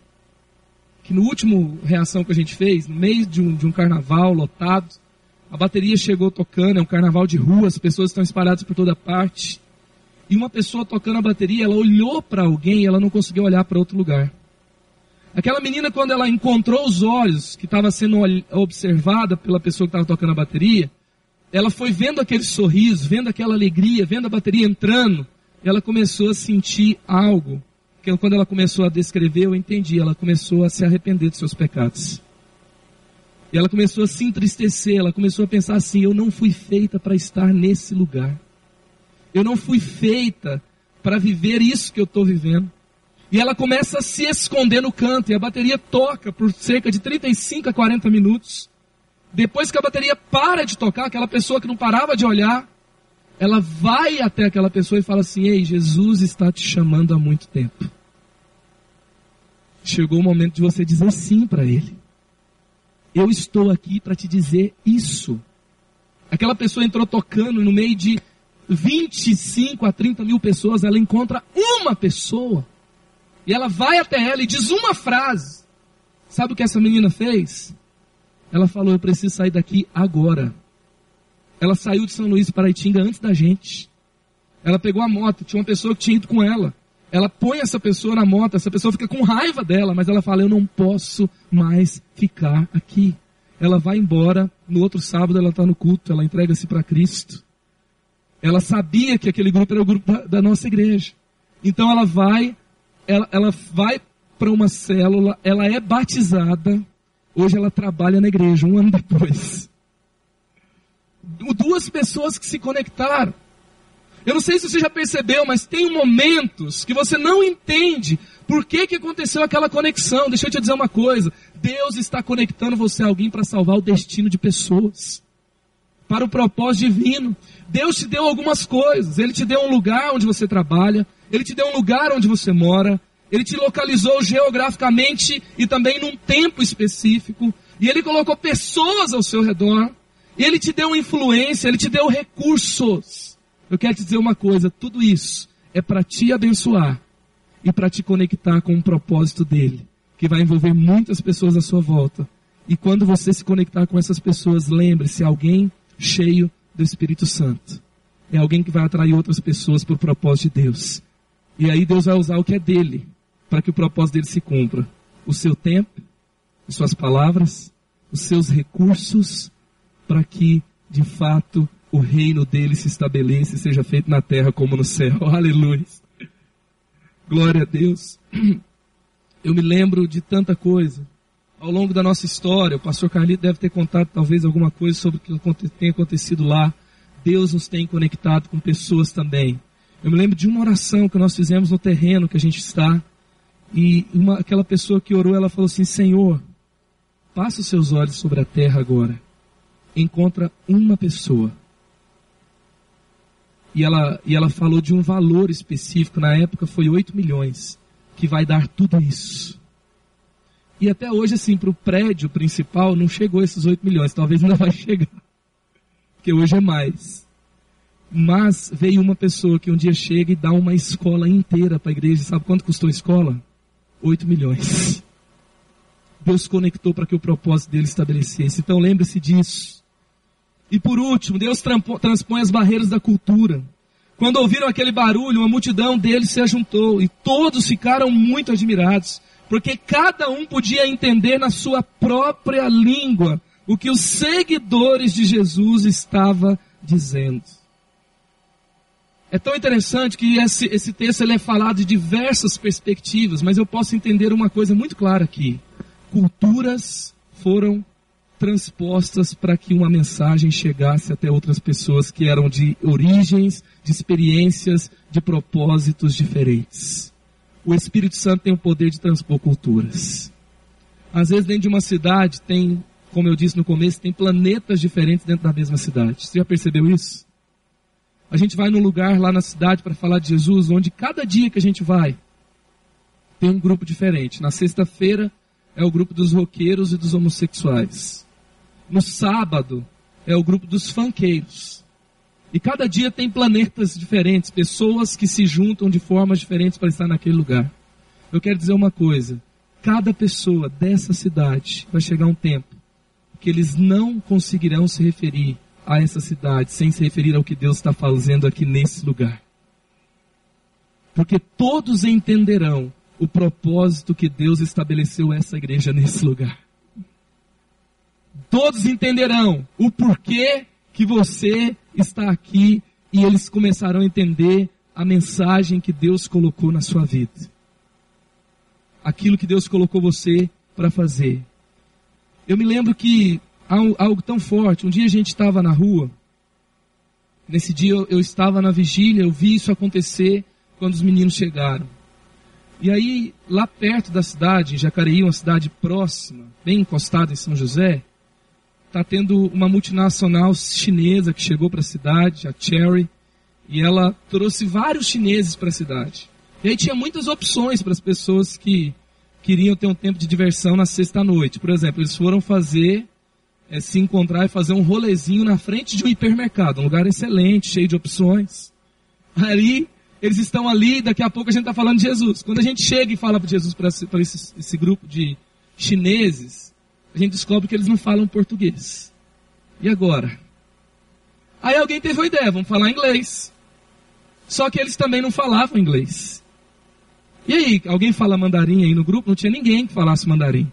que no último reação que a gente fez, no meio de um, de um carnaval lotado, a bateria chegou tocando, é um carnaval de rua, as pessoas estão espalhadas por toda parte. E uma pessoa tocando a bateria, ela olhou para alguém e ela não conseguiu olhar para outro lugar. Aquela menina, quando ela encontrou os olhos que estava sendo observada pela pessoa que estava tocando a bateria, ela foi vendo aquele sorriso, vendo aquela alegria, vendo a bateria entrando, ela começou a sentir algo que quando ela começou a descrever, eu entendi, ela começou a se arrepender dos seus pecados. E ela começou a se entristecer, ela começou a pensar assim: eu não fui feita para estar nesse lugar. Eu não fui feita para viver isso que eu estou vivendo. E ela começa a se esconder no canto, e a bateria toca por cerca de 35 a 40 minutos. Depois que a bateria para de tocar, aquela pessoa que não parava de olhar, ela vai até aquela pessoa e fala assim: Ei, Jesus está te chamando há muito tempo. Chegou o momento de você dizer sim para Ele. Eu estou aqui para te dizer isso. Aquela pessoa entrou tocando no meio de 25 a 30 mil pessoas, ela encontra uma pessoa. E ela vai até ela e diz uma frase. Sabe o que essa menina fez? Ela falou: Eu preciso sair daqui agora. Ela saiu de São Luís para Itinga antes da gente. Ela pegou a moto, tinha uma pessoa que tinha ido com ela. Ela põe essa pessoa na moto, essa pessoa fica com raiva dela, mas ela fala: Eu não posso mais ficar aqui. Ela vai embora, no outro sábado ela está no culto, ela entrega-se para Cristo. Ela sabia que aquele grupo era o grupo da, da nossa igreja. Então ela vai, ela, ela vai para uma célula, ela é batizada. Hoje ela trabalha na igreja, um ano depois duas pessoas que se conectaram. Eu não sei se você já percebeu, mas tem momentos que você não entende por que, que aconteceu aquela conexão. Deixa eu te dizer uma coisa: Deus está conectando você a alguém para salvar o destino de pessoas, para o propósito divino. Deus te deu algumas coisas. Ele te deu um lugar onde você trabalha, Ele te deu um lugar onde você mora, Ele te localizou geograficamente e também num tempo específico, e Ele colocou pessoas ao seu redor. Ele te deu influência, ele te deu recursos. Eu quero te dizer uma coisa: tudo isso é para te abençoar e para te conectar com o propósito dele, que vai envolver muitas pessoas à sua volta. E quando você se conectar com essas pessoas, lembre-se: alguém cheio do Espírito Santo. É alguém que vai atrair outras pessoas para o propósito de Deus. E aí Deus vai usar o que é dele para que o propósito dele se cumpra. O seu tempo, as suas palavras, os seus recursos para que, de fato, o reino dele se estabeleça e seja feito na terra como no céu. Aleluia. Glória a Deus. Eu me lembro de tanta coisa. Ao longo da nossa história, o pastor Carlito deve ter contado talvez alguma coisa sobre o que tem acontecido lá. Deus nos tem conectado com pessoas também. Eu me lembro de uma oração que nós fizemos no terreno que a gente está. E uma, aquela pessoa que orou, ela falou assim: Senhor, passa os seus olhos sobre a terra agora encontra uma pessoa. E ela, e ela falou de um valor específico, na época foi 8 milhões, que vai dar tudo isso. E até hoje, assim, para o prédio principal não chegou esses 8 milhões, talvez ainda vai chegar. Porque hoje é mais. Mas veio uma pessoa que um dia chega e dá uma escola inteira para a igreja. Sabe quanto custou a escola? 8 milhões. Deus conectou para que o propósito dele estabelecesse. Então lembre-se disso. E por último, Deus transpõe as barreiras da cultura. Quando ouviram aquele barulho, uma multidão deles se ajuntou e todos ficaram muito admirados, porque cada um podia entender na sua própria língua o que os seguidores de Jesus estavam dizendo. É tão interessante que esse, esse texto ele é falado de diversas perspectivas, mas eu posso entender uma coisa muito clara aqui. Culturas foram transpostas para que uma mensagem chegasse até outras pessoas que eram de origens, de experiências, de propósitos diferentes. O Espírito Santo tem o poder de transpor culturas. Às vezes dentro de uma cidade tem, como eu disse no começo, tem planetas diferentes dentro da mesma cidade. Você já percebeu isso? A gente vai num lugar lá na cidade para falar de Jesus, onde cada dia que a gente vai tem um grupo diferente. Na sexta-feira é o grupo dos roqueiros e dos homossexuais. No sábado é o grupo dos funkeiros. E cada dia tem planetas diferentes, pessoas que se juntam de formas diferentes para estar naquele lugar. Eu quero dizer uma coisa: cada pessoa dessa cidade vai chegar um tempo que eles não conseguirão se referir a essa cidade sem se referir ao que Deus está fazendo aqui nesse lugar. Porque todos entenderão o propósito que Deus estabeleceu essa igreja nesse lugar todos entenderão o porquê que você está aqui e eles começarão a entender a mensagem que Deus colocou na sua vida. Aquilo que Deus colocou você para fazer. Eu me lembro que algo tão forte. Um dia a gente estava na rua. Nesse dia eu, eu estava na vigília, eu vi isso acontecer quando os meninos chegaram. E aí, lá perto da cidade, em Jacareí, uma cidade próxima, bem encostada em São José, está tendo uma multinacional chinesa que chegou para a cidade, a Cherry, e ela trouxe vários chineses para a cidade. E aí tinha muitas opções para as pessoas que queriam ter um tempo de diversão na sexta-noite. Por exemplo, eles foram fazer, é, se encontrar e fazer um rolezinho na frente de um hipermercado, um lugar excelente, cheio de opções. Aí eles estão ali, daqui a pouco a gente está falando de Jesus. Quando a gente chega e fala para Jesus, para esse, esse, esse grupo de chineses, a gente descobre que eles não falam português. E agora? Aí alguém teve uma ideia, vamos falar inglês. Só que eles também não falavam inglês. E aí, alguém fala mandarim aí no grupo? Não tinha ninguém que falasse mandarim.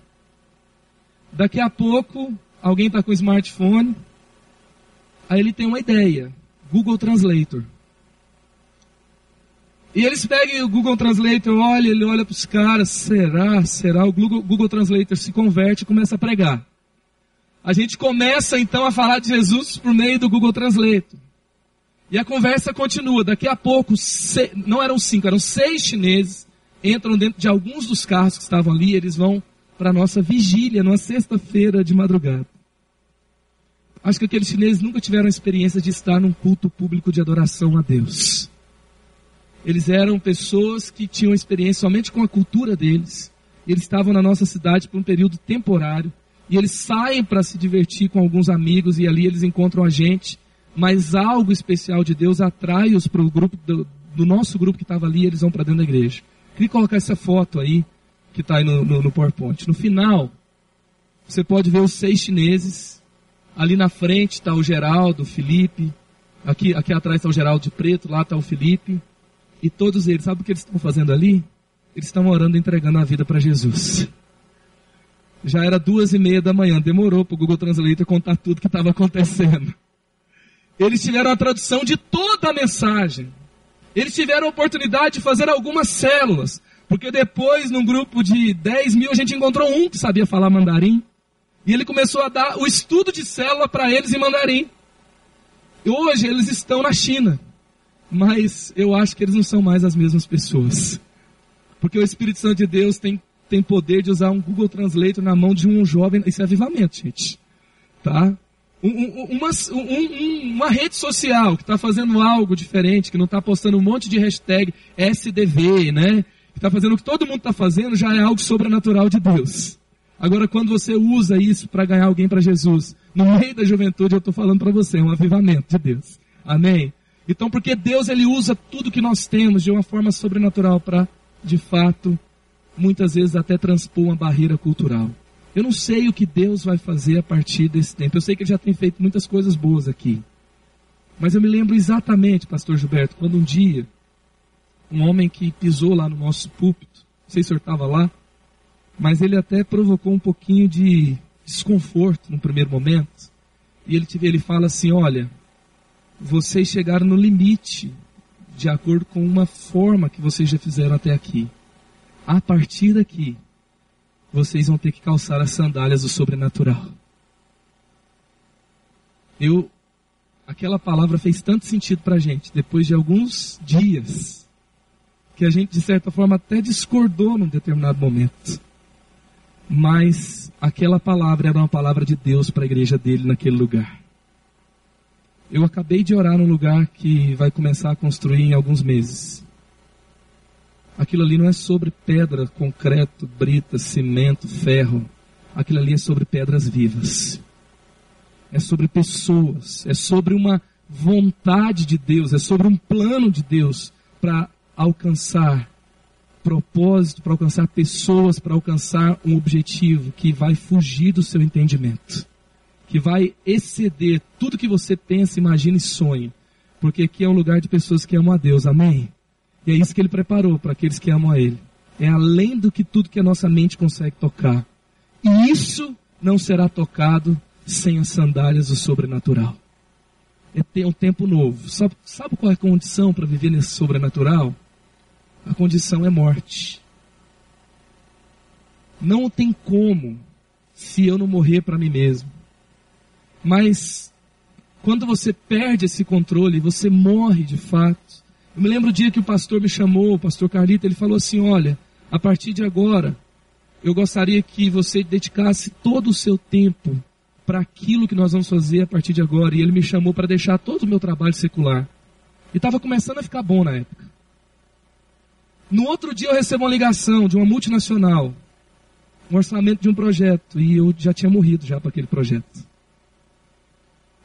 Daqui a pouco, alguém está com smartphone. Aí ele tem uma ideia. Google Translator. E eles pegam o Google Translator, olha, ele olha para os caras, será, será? O Google, Google Translator se converte e começa a pregar. A gente começa então a falar de Jesus por meio do Google Translator. E a conversa continua. Daqui a pouco, não eram cinco, eram seis chineses, entram dentro de alguns dos carros que estavam ali, eles vão para a nossa vigília, numa sexta-feira de madrugada. Acho que aqueles chineses nunca tiveram a experiência de estar num culto público de adoração a Deus. Eles eram pessoas que tinham experiência somente com a cultura deles. Eles estavam na nossa cidade por um período temporário. E eles saem para se divertir com alguns amigos e ali eles encontram a gente. Mas algo especial de Deus atrai-os para o grupo do, do, nosso grupo que estava ali. Eles vão para dentro da igreja. Queria colocar essa foto aí que está aí no, no, no PowerPoint. No final, você pode ver os seis chineses. Ali na frente está o Geraldo, o Felipe. Aqui, aqui atrás está o Geraldo de preto, lá está o Felipe. E todos eles, sabe o que eles estão fazendo ali? Eles estão orando entregando a vida para Jesus. Já era duas e meia da manhã, demorou para o Google Translator contar tudo que estava acontecendo. Eles tiveram a tradução de toda a mensagem. Eles tiveram a oportunidade de fazer algumas células. Porque depois, num grupo de 10 mil, a gente encontrou um que sabia falar mandarim. E ele começou a dar o estudo de célula para eles em mandarim. E hoje eles estão na China mas eu acho que eles não são mais as mesmas pessoas. Porque o Espírito Santo de Deus tem, tem poder de usar um Google Translator na mão de um jovem. Isso é avivamento, gente. Tá? Um, um, uma, um, uma, rede social que está fazendo algo diferente, que não está postando um monte de hashtag SDV, né? Que está fazendo o que todo mundo está fazendo, já é algo sobrenatural de Deus. Agora, quando você usa isso para ganhar alguém para Jesus, no meio da juventude, eu estou falando para você, é um avivamento de Deus. Amém? Então, porque Deus ele usa tudo que nós temos de uma forma sobrenatural para, de fato, muitas vezes até transpor uma barreira cultural. Eu não sei o que Deus vai fazer a partir desse tempo. Eu sei que ele já tem feito muitas coisas boas aqui. Mas eu me lembro exatamente, pastor Gilberto, quando um dia um homem que pisou lá no nosso púlpito, não sei se o senhor estava lá, mas ele até provocou um pouquinho de desconforto no primeiro momento. E ele, ele fala assim: olha, vocês chegaram no limite de acordo com uma forma que vocês já fizeram até aqui. A partir daqui, vocês vão ter que calçar as sandálias do sobrenatural. Eu, aquela palavra fez tanto sentido para gente, depois de alguns dias, que a gente, de certa forma, até discordou num determinado momento. Mas aquela palavra era uma palavra de Deus para a igreja dele naquele lugar. Eu acabei de orar num lugar que vai começar a construir em alguns meses. Aquilo ali não é sobre pedra, concreto, brita, cimento, ferro. Aquilo ali é sobre pedras vivas. É sobre pessoas. É sobre uma vontade de Deus. É sobre um plano de Deus para alcançar propósito, para alcançar pessoas, para alcançar um objetivo que vai fugir do seu entendimento. Que vai exceder tudo que você pensa, imagina e sonha. Porque aqui é um lugar de pessoas que amam a Deus. Amém? E é isso que ele preparou para aqueles que amam a Ele. É além do que tudo que a nossa mente consegue tocar. E isso não será tocado sem as sandálias do sobrenatural. É ter um tempo novo. Sabe, sabe qual é a condição para viver nesse sobrenatural? A condição é morte. Não tem como se eu não morrer para mim mesmo. Mas quando você perde esse controle, você morre de fato. Eu me lembro o dia que o pastor me chamou, o pastor Carlito, ele falou assim: Olha, a partir de agora, eu gostaria que você dedicasse todo o seu tempo para aquilo que nós vamos fazer a partir de agora. E ele me chamou para deixar todo o meu trabalho secular. E estava começando a ficar bom na época. No outro dia eu recebo uma ligação de uma multinacional, um orçamento de um projeto, e eu já tinha morrido já para aquele projeto.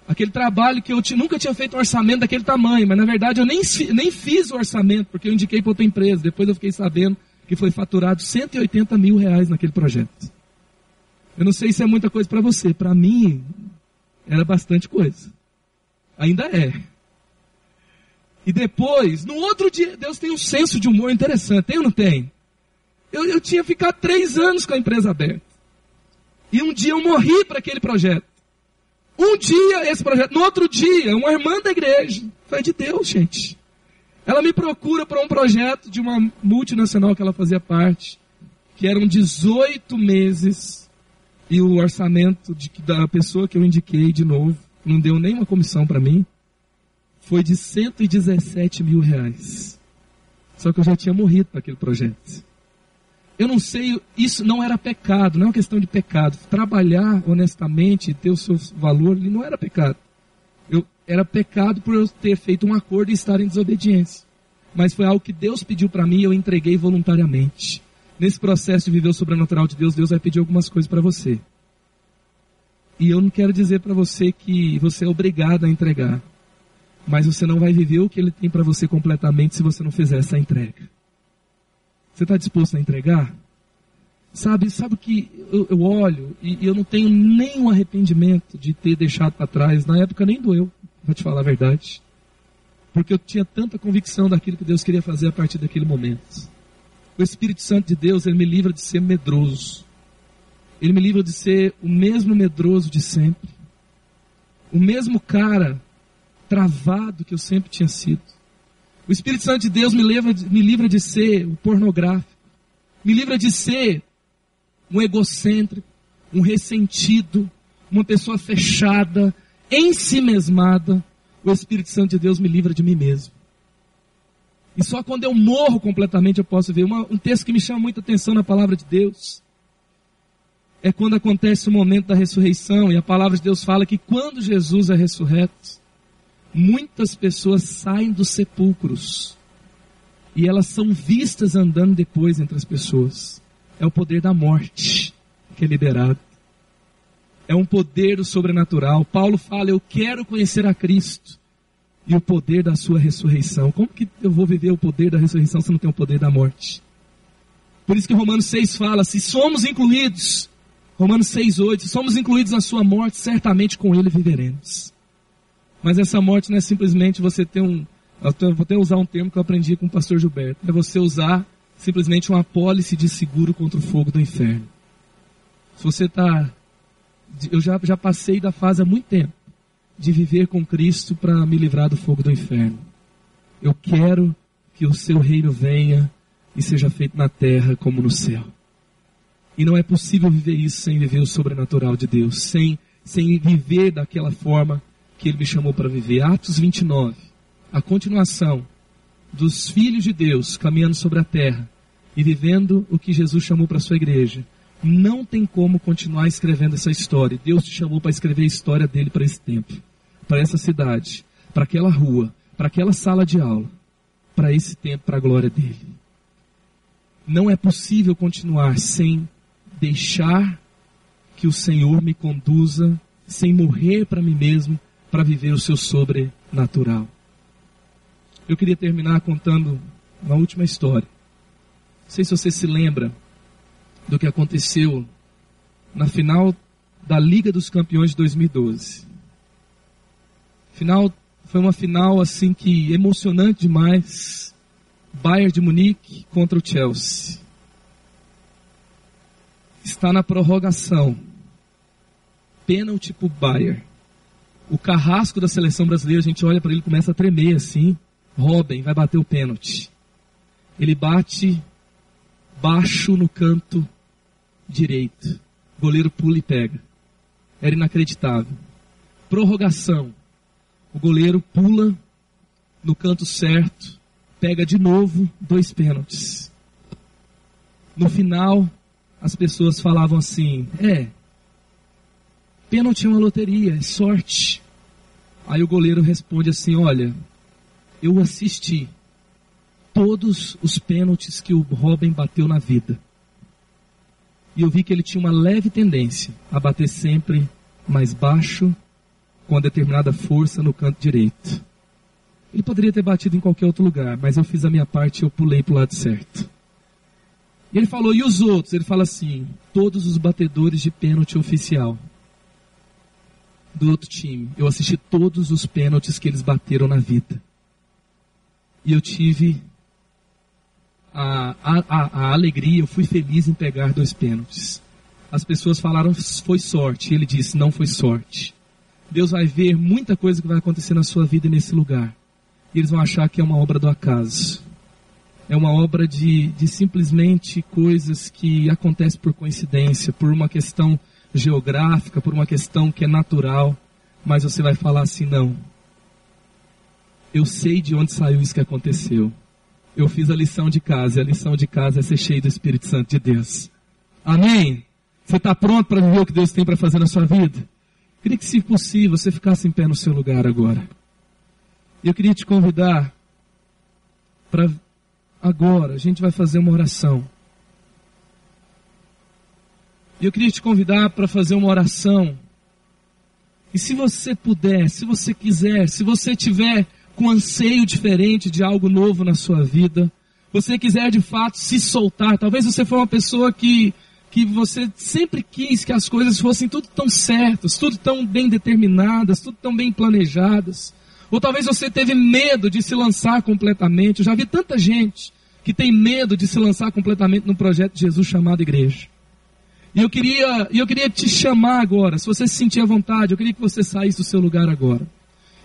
Aquele trabalho que eu nunca tinha feito um orçamento daquele tamanho, mas na verdade eu nem, nem fiz o orçamento, porque eu indiquei para outra empresa. Depois eu fiquei sabendo que foi faturado 180 mil reais naquele projeto. Eu não sei se é muita coisa para você, para mim era bastante coisa. Ainda é. E depois, no outro dia, Deus tem um senso de humor interessante, tem ou não tem? Eu, eu tinha ficado três anos com a empresa aberta. E um dia eu morri para aquele projeto. Um dia esse projeto, no outro dia, uma irmã da igreja, foi de Deus, gente. Ela me procura para um projeto de uma multinacional que ela fazia parte, que eram 18 meses, e o orçamento de, da pessoa que eu indiquei de novo, não deu nenhuma comissão para mim, foi de 117 mil reais. Só que eu já tinha morrido para aquele projeto. Eu não sei, isso não era pecado, não é uma questão de pecado. Trabalhar honestamente ter o seu valor, não era pecado. Eu, era pecado por eu ter feito um acordo e estar em desobediência. Mas foi algo que Deus pediu para mim e eu entreguei voluntariamente. Nesse processo de viver o sobrenatural de Deus, Deus vai pedir algumas coisas para você. E eu não quero dizer para você que você é obrigado a entregar. Mas você não vai viver o que Ele tem para você completamente se você não fizer essa entrega. Você está disposto a entregar? Sabe, sabe que eu, eu olho e, e, eu não tenho nenhum arrependimento de ter deixado para trás. Na época nem doeu, vou te falar a verdade. Porque eu tinha tanta convicção daquilo que Deus queria fazer a partir daquele momento. O Espírito Santo de Deus, ele me livra de ser medroso. Ele me livra de ser o mesmo medroso de sempre. O mesmo cara travado que eu sempre tinha sido. O Espírito Santo de Deus me livra, me livra de ser o pornográfico, me livra de ser um egocêntrico, um ressentido, uma pessoa fechada, em si mesmada. O Espírito Santo de Deus me livra de mim mesmo. E só quando eu morro completamente eu posso ver. Uma, um texto que me chama muita atenção na palavra de Deus é quando acontece o momento da ressurreição e a palavra de Deus fala que quando Jesus é ressurreto, muitas pessoas saem dos sepulcros e elas são vistas andando depois entre as pessoas. É o poder da morte que é liberado. É um poder do sobrenatural. Paulo fala: Eu quero conhecer a Cristo e o poder da sua ressurreição. Como que eu vou viver o poder da ressurreição se não tem o poder da morte? Por isso que Romanos 6 fala: se somos incluídos, Romanos 6, 8, se somos incluídos na sua morte, certamente com ele viveremos. Mas essa morte não é simplesmente você ter um. Vou até usar um termo que eu aprendi com o pastor Gilberto. É você usar simplesmente uma apólice de seguro contra o fogo do inferno. Se você está. Eu já, já passei da fase há muito tempo de viver com Cristo para me livrar do fogo do inferno. Eu quero que o seu reino venha e seja feito na terra como no céu. E não é possível viver isso sem viver o sobrenatural de Deus, sem, sem viver daquela forma que Ele me chamou para viver. Atos 29, a continuação dos filhos de Deus caminhando sobre a terra e vivendo o que Jesus chamou para sua igreja. Não tem como continuar escrevendo essa história. Deus te chamou para escrever a história dele para esse tempo, para essa cidade, para aquela rua, para aquela sala de aula, para esse tempo, para a glória dele. Não é possível continuar sem deixar que o Senhor me conduza, sem morrer para mim mesmo, para viver o seu sobrenatural. Eu queria terminar contando uma última história. Não sei se você se lembra do que aconteceu na final da Liga dos Campeões de 2012. Final foi uma final assim que emocionante demais. Bayern de Munique contra o Chelsea. Está na prorrogação. Pênalti para o Bayern. O carrasco da seleção brasileira, a gente olha para ele começa a tremer assim. Robin vai bater o pênalti. Ele bate baixo no canto direito. O goleiro pula e pega. Era inacreditável. Prorrogação. O goleiro pula no canto certo, pega de novo dois pênaltis. No final, as pessoas falavam assim: é, pênalti é uma loteria, é sorte. Aí o goleiro responde assim: olha, eu assisti todos os pênaltis que o Robin bateu na vida. E eu vi que ele tinha uma leve tendência a bater sempre mais baixo, com determinada força no canto direito. Ele poderia ter batido em qualquer outro lugar, mas eu fiz a minha parte e eu pulei para o lado certo. E ele falou, e os outros? Ele fala assim, todos os batedores de pênalti oficial do outro time. Eu assisti todos os pênaltis que eles bateram na vida. E eu tive a, a, a, a alegria, eu fui feliz em pegar dois pênaltis. As pessoas falaram, foi sorte. Ele disse, não foi sorte. Deus vai ver muita coisa que vai acontecer na sua vida nesse lugar. E eles vão achar que é uma obra do acaso. É uma obra de, de simplesmente coisas que acontecem por coincidência, por uma questão geográfica, por uma questão que é natural. Mas você vai falar assim, não. Eu sei de onde saiu isso que aconteceu. Eu fiz a lição de casa, e a lição de casa é ser cheio do Espírito Santo de Deus. Amém? Você está pronto para viver o que Deus tem para fazer na sua vida? Queria que, se possível, você ficasse em pé no seu lugar agora. Eu queria te convidar para agora, a gente vai fazer uma oração. E eu queria te convidar para fazer uma oração. E se você puder, se você quiser, se você tiver com anseio diferente de algo novo na sua vida, você quiser de fato se soltar, talvez você for uma pessoa que que você sempre quis que as coisas fossem tudo tão certas, tudo tão bem determinadas, tudo tão bem planejadas. Ou talvez você teve medo de se lançar completamente. Eu já vi tanta gente que tem medo de se lançar completamente no projeto de Jesus chamado igreja. E eu queria, eu queria te chamar agora, se você se sentir à vontade, eu queria que você saísse do seu lugar agora.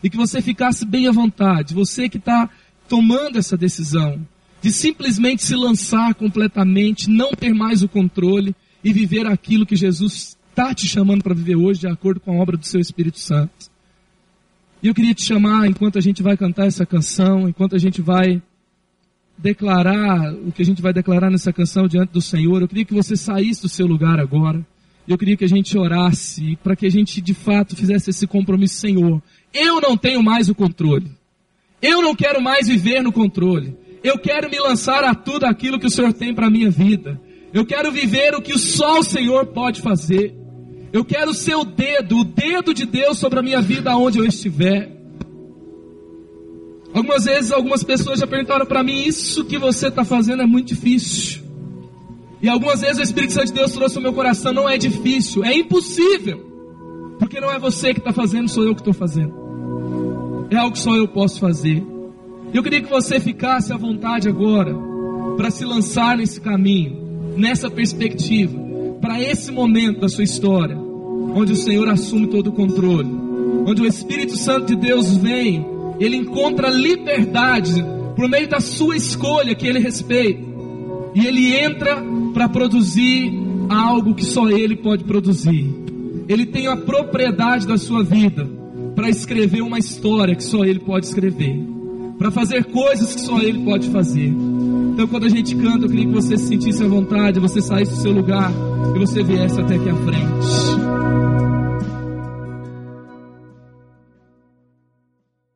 E que você ficasse bem à vontade, você que está tomando essa decisão, de simplesmente se lançar completamente, não ter mais o controle e viver aquilo que Jesus está te chamando para viver hoje, de acordo com a obra do seu Espírito Santo. E eu queria te chamar, enquanto a gente vai cantar essa canção, enquanto a gente vai declarar o que a gente vai declarar nessa canção diante do Senhor, eu queria que você saísse do seu lugar agora. Eu queria que a gente orasse para que a gente de fato fizesse esse compromisso, Senhor. Eu não tenho mais o controle. Eu não quero mais viver no controle. Eu quero me lançar a tudo aquilo que o Senhor tem para a minha vida. Eu quero viver o que só o Senhor pode fazer. Eu quero ser o dedo, o dedo de Deus sobre a minha vida aonde eu estiver. Algumas vezes algumas pessoas já perguntaram para mim, isso que você está fazendo é muito difícil. E algumas vezes o Espírito Santo de Deus trouxe ao meu coração, não é difícil, é impossível. Porque não é você que está fazendo, sou eu que estou fazendo. É algo que só eu posso fazer. Eu queria que você ficasse à vontade agora para se lançar nesse caminho, nessa perspectiva, para esse momento da sua história, onde o Senhor assume todo o controle, onde o Espírito Santo de Deus vem ele encontra liberdade por meio da sua escolha que ele respeita. E ele entra para produzir algo que só ele pode produzir. Ele tem a propriedade da sua vida para escrever uma história que só ele pode escrever, para fazer coisas que só ele pode fazer. Então, quando a gente canta, eu queria que você se sentisse à vontade, você saísse do seu lugar e você viesse até aqui à frente.